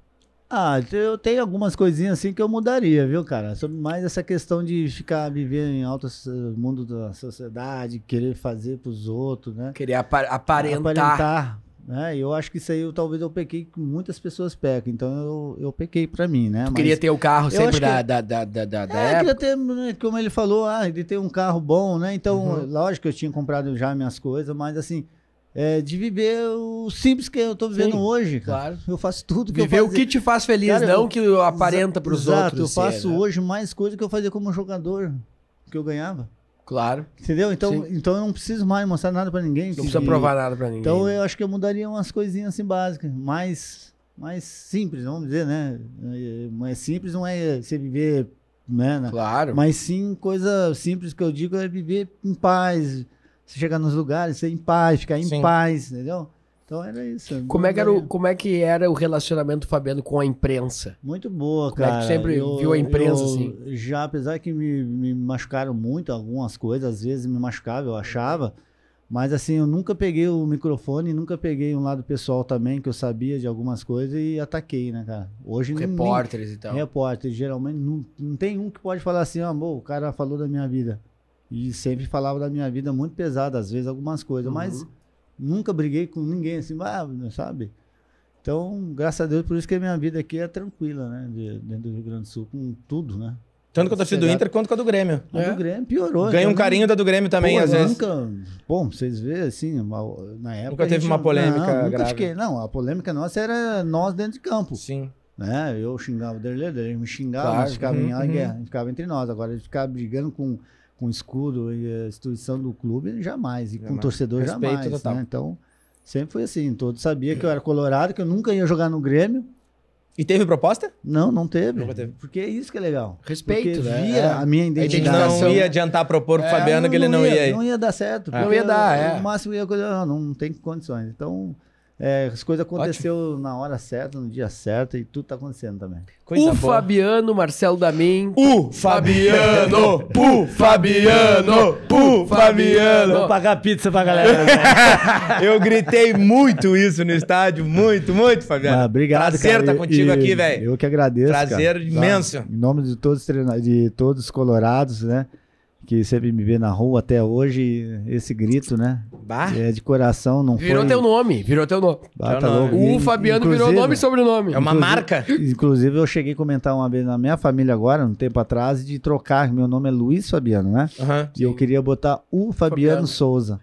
Ah, eu tenho algumas coisinhas assim que eu mudaria, viu, cara? Sobre mais essa questão de ficar viver em alto mundo da sociedade, querer fazer pros outros, né? Apa- aparentar. Aparentar, né? Eu acho que isso aí eu, talvez eu pequei que muitas pessoas pecam, então eu, eu pequei pra mim, né? Tu queria ter o carro sempre da, que- da, da, da, da, da É, época? queria ter, né, como ele falou, ah, de ter um carro bom, né? Então, Uhum. lógico que eu tinha comprado já minhas coisas, mas assim, é, de viver o simples que eu tô vivendo Sim, hoje, cara. claro. Eu faço tudo que Viver eu o fazia. que te faz feliz, Cara, não eu- que aparenta pros Exato, outros. eu ser, faço né? hoje mais coisa que eu fazia como jogador, que eu ganhava. Claro. Entendeu? Então, Sim. então eu não preciso mais mostrar nada pra ninguém. Não precisa provar nada pra ninguém. Então eu acho que eu mudaria umas coisinhas assim básicas, mais, mais simples, vamos dizer, né? Mais simples não é você viver, né? Claro. Mas sim, coisa simples que eu digo é viver em paz. Você chegar nos lugares, ser em paz, ficar em Sim. paz, entendeu? Então era isso. Como é, que era o, como é que era o relacionamento do Fabiano com a imprensa? Muito boa, Como é cara. tu sempre viu a imprensa, eu assim? Já, apesar que me, me machucaram muito, algumas coisas, às vezes me machucava, eu achava. Mas assim, eu nunca peguei o microfone, nunca peguei um lado pessoal também, que eu sabia de algumas coisas e ataquei, né, cara? Hoje nem- Repórteres e nem, tal. repórter, geralmente não, não tem um que pode falar assim, ó, amor, o cara falou da minha vida. E sempre falava da minha vida muito pesada, às vezes algumas coisas, Uhum. mas nunca briguei com ninguém assim, ah, sabe? Então, graças a Deus, por isso que a minha vida aqui é tranquila, né? de- dentro do Rio Grande do Sul, com tudo, né? Tanto com a torcida do. Inter quanto com a do Grêmio. A É. do Grêmio piorou. Ganha um então, carinho da do Grêmio também, pô, às vezes. Nunca, bom, vocês vêem assim, na época. Nunca a teve gente uma polêmica não, nunca grave. fiquei- não, a polêmica nossa era nós dentro de campo. Sim. Né? Eu xingava o Derlei, ele me xingava, Claro, nós ficava em uhum, a uhum. guerra, ficava entre nós. Agora, a gente ficava brigando com, com escudo e a instituição do clube, jamais. E com o Jamais. torcedor, Respeito jamais. total. Né? Então, sempre foi assim. Todos sabiam que eu era colorado, que eu nunca ia jogar no Grêmio. E teve proposta? Não, não teve. Nunca teve. Porque é isso que é legal. Respeito, Porque né? via É. a minha A gente identidade. não ia adiantar propor pro É, Fabiano que ele não, ia, ir. Não ia dar certo. É. Não ia dar, eu- é. No máximo ia não, não tem condições. Então, é, as coisas aconteceu na hora certa, no dia certo, e tudo tá acontecendo também. Coisa o boa. Fabiano, Marcelo Damin. O Fabiano! O Fabiano! O Fabiano! Vou pagar pizza pra galera. Eu gritei muito isso no estádio, muito, muito, Fabiano. Ah, obrigado, Prazer cara. estar E- contigo e aqui, velho. Eu que agradeço. Prazer cara. imenso. Tá? Em nome de todos, os de todos os colorados, né? Que sempre me vê na rua até hoje, esse grito, né? Bah, É de coração, não Virou foi... teu nome, virou teu nome. Ah, tá Teu nome. O E, Fabiano virou nome e sobrenome. é uma marca. Inclusive, eu cheguei a comentar uma vez na minha família agora, um tempo atrás, de trocar. Meu nome é Luiz Fabiano, né? Aham. E eu queria botar o Fabiano, Fabiano. Souza.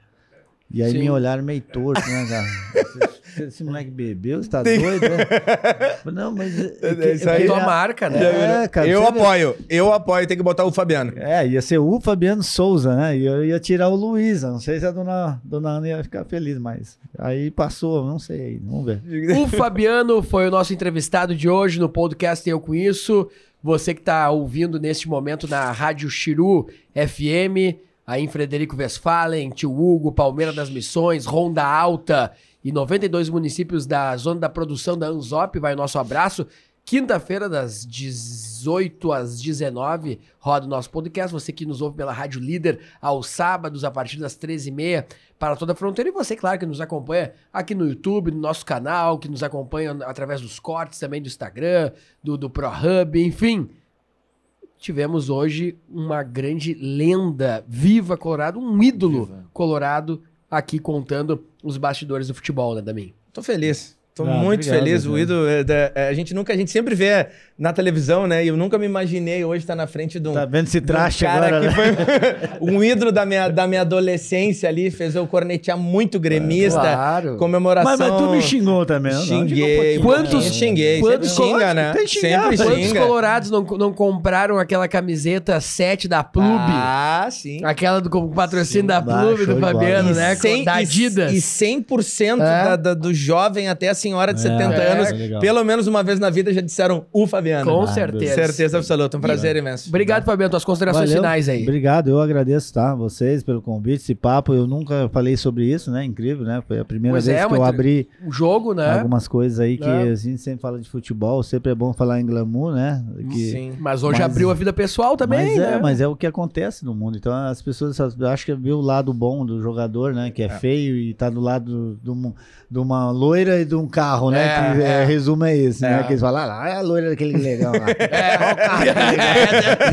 E aí Sim. me olharam meio torto, né, cara? esse, moleque bebeu, você tá doido, né? Não, mas... É isso aí. É tua marca, né? É, cara, eu você vê- apoio, eu apoio, tem que botar o Fabiano. É, ia ser o Fabiano Souza, né? E eu ia tirar o Luísa. Não sei se a dona, dona Ana ia ficar feliz, mas aí passou, não sei, vamos ver. O Fabiano foi o nosso entrevistado de hoje no podcast Eu Com Isso. Você que está ouvindo neste momento na Rádio Chiru FM, aí em Frederico Westphalen, Tio Hugo, Palmeira das Missões, Ronda Alta e 92 municípios da zona da produção da Anzop, vai o nosso abraço. Quinta-feira, das 18 às 19, roda o nosso podcast. Você que nos ouve pela Rádio Líder aos sábados, a partir das 13h30, para toda a fronteira. E você, claro, que nos acompanha aqui no YouTube, no nosso canal, que nos acompanha através dos cortes também do Instagram, do, do ProHub, enfim. Tivemos hoje uma grande lenda viva colorado, um ídolo colorado aqui contando os bastidores do futebol, né, Damin? Tô feliz. Tô Ah, muito obrigado, feliz. O cara. ídolo, é, é, a gente nunca, a gente sempre vê na televisão, né? E eu nunca me imaginei hoje estar na frente de um, Tá vendo esse de um traste cara agora, que né? foi um ídolo da minha, da minha adolescência ali, fez eu cornetear muito gremista, Claro. comemoração. Mas, mas tu me xingou também, não? Xinguei. Não, Quantos- Quantos xinguei? quantos Sempre xinga, né? tem xingar, Sempre Quantos xinga. colorados não, não compraram aquela camiseta 7 da Plube? Ah, sim. Aquela do com patrocínio Sim, da Plube, do. Fabiano, E né? cem- da e- Adidas. E 100% É. da, da- do jovem até a senhora de É, 70 é, anos, legal. pelo menos uma vez na vida, já disseram o Fabiano. Com Ah, certeza. Certeza absoluta. Um prazer imenso. Obrigado, Fabiano. Tuas considerações Valeu. finais aí. Obrigado, eu agradeço, tá? Vocês pelo convite, esse papo. Eu nunca falei sobre isso, né? Incrível, né? Foi a primeira Pois vez é, que eu abri O jogo, né? algumas coisas aí que É. a gente sempre fala de futebol, sempre é bom falar em glamour, né? Que- Sim. Mas hoje Mas- abriu a vida pessoal também, mas né? é, mas é o que acontece no mundo. Então as pessoas acham que vê o lado bom do jogador, né? Que é, feio e tá do lado de uma, loira e de um carro, né? É, que é. é, resumo é esse, né? É. Que eles falam, ah, é a loira daquele legal lá.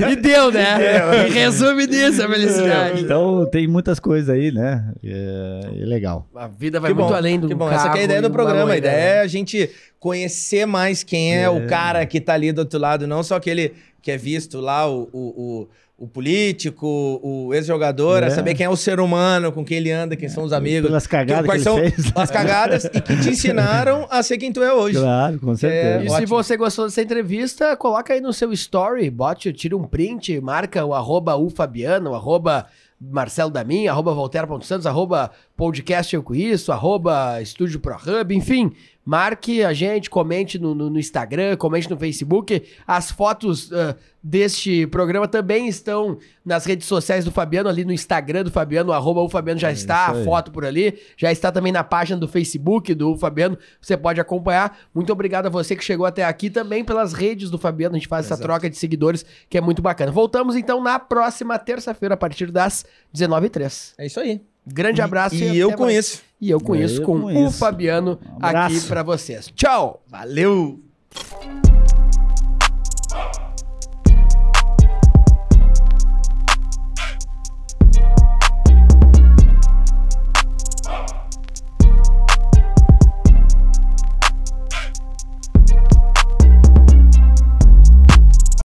É, e deu, né? E resume disso a felicidade. então tem muitas coisas aí, né? É, é legal. A vida vai Que muito bom, além do que bom. carro Essa que é a ideia do programa. A ideia né? é a gente conhecer mais quem é, o cara que tá ali do outro lado, não só aquele que é visto lá, o, o, o, o político, o ex-jogador, é. É. saber quem é o ser humano, com quem ele anda, quem são os amigos. Pelas cagadas que quais ele são fez. as cagadas e que te ensinaram a ser quem tu é hoje. Claro, com certeza. E se Ótimo. você gostou dessa entrevista, coloca aí no seu story, bote, tira um print, marca o arroba ufabiano, o arroba Marcelo Damin, arroba Voltaire.santos, arroba podcast Eu Com Isso, arroba Estúdio ProHub, enfim, marque a gente, comente no, no- no Instagram, comente no Facebook. As fotos ah, deste programa também estão nas redes sociais do Fabiano, ali no Instagram do Fabiano, arroba o Fabiano já está, É isso a foto por ali, já está também na página do Facebook do Fabiano, você pode acompanhar. Muito obrigado a você que chegou até aqui também pelas redes do Fabiano, a gente faz essa Exato. troca de seguidores que é muito bacana. Voltamos então na próxima terça-feira a partir das 19h03. É isso aí. Grande abraço e, e eu conheço. Mais. E eu conheço eu com conheço. o Fabiano um aqui para vocês. Tchau. Valeu.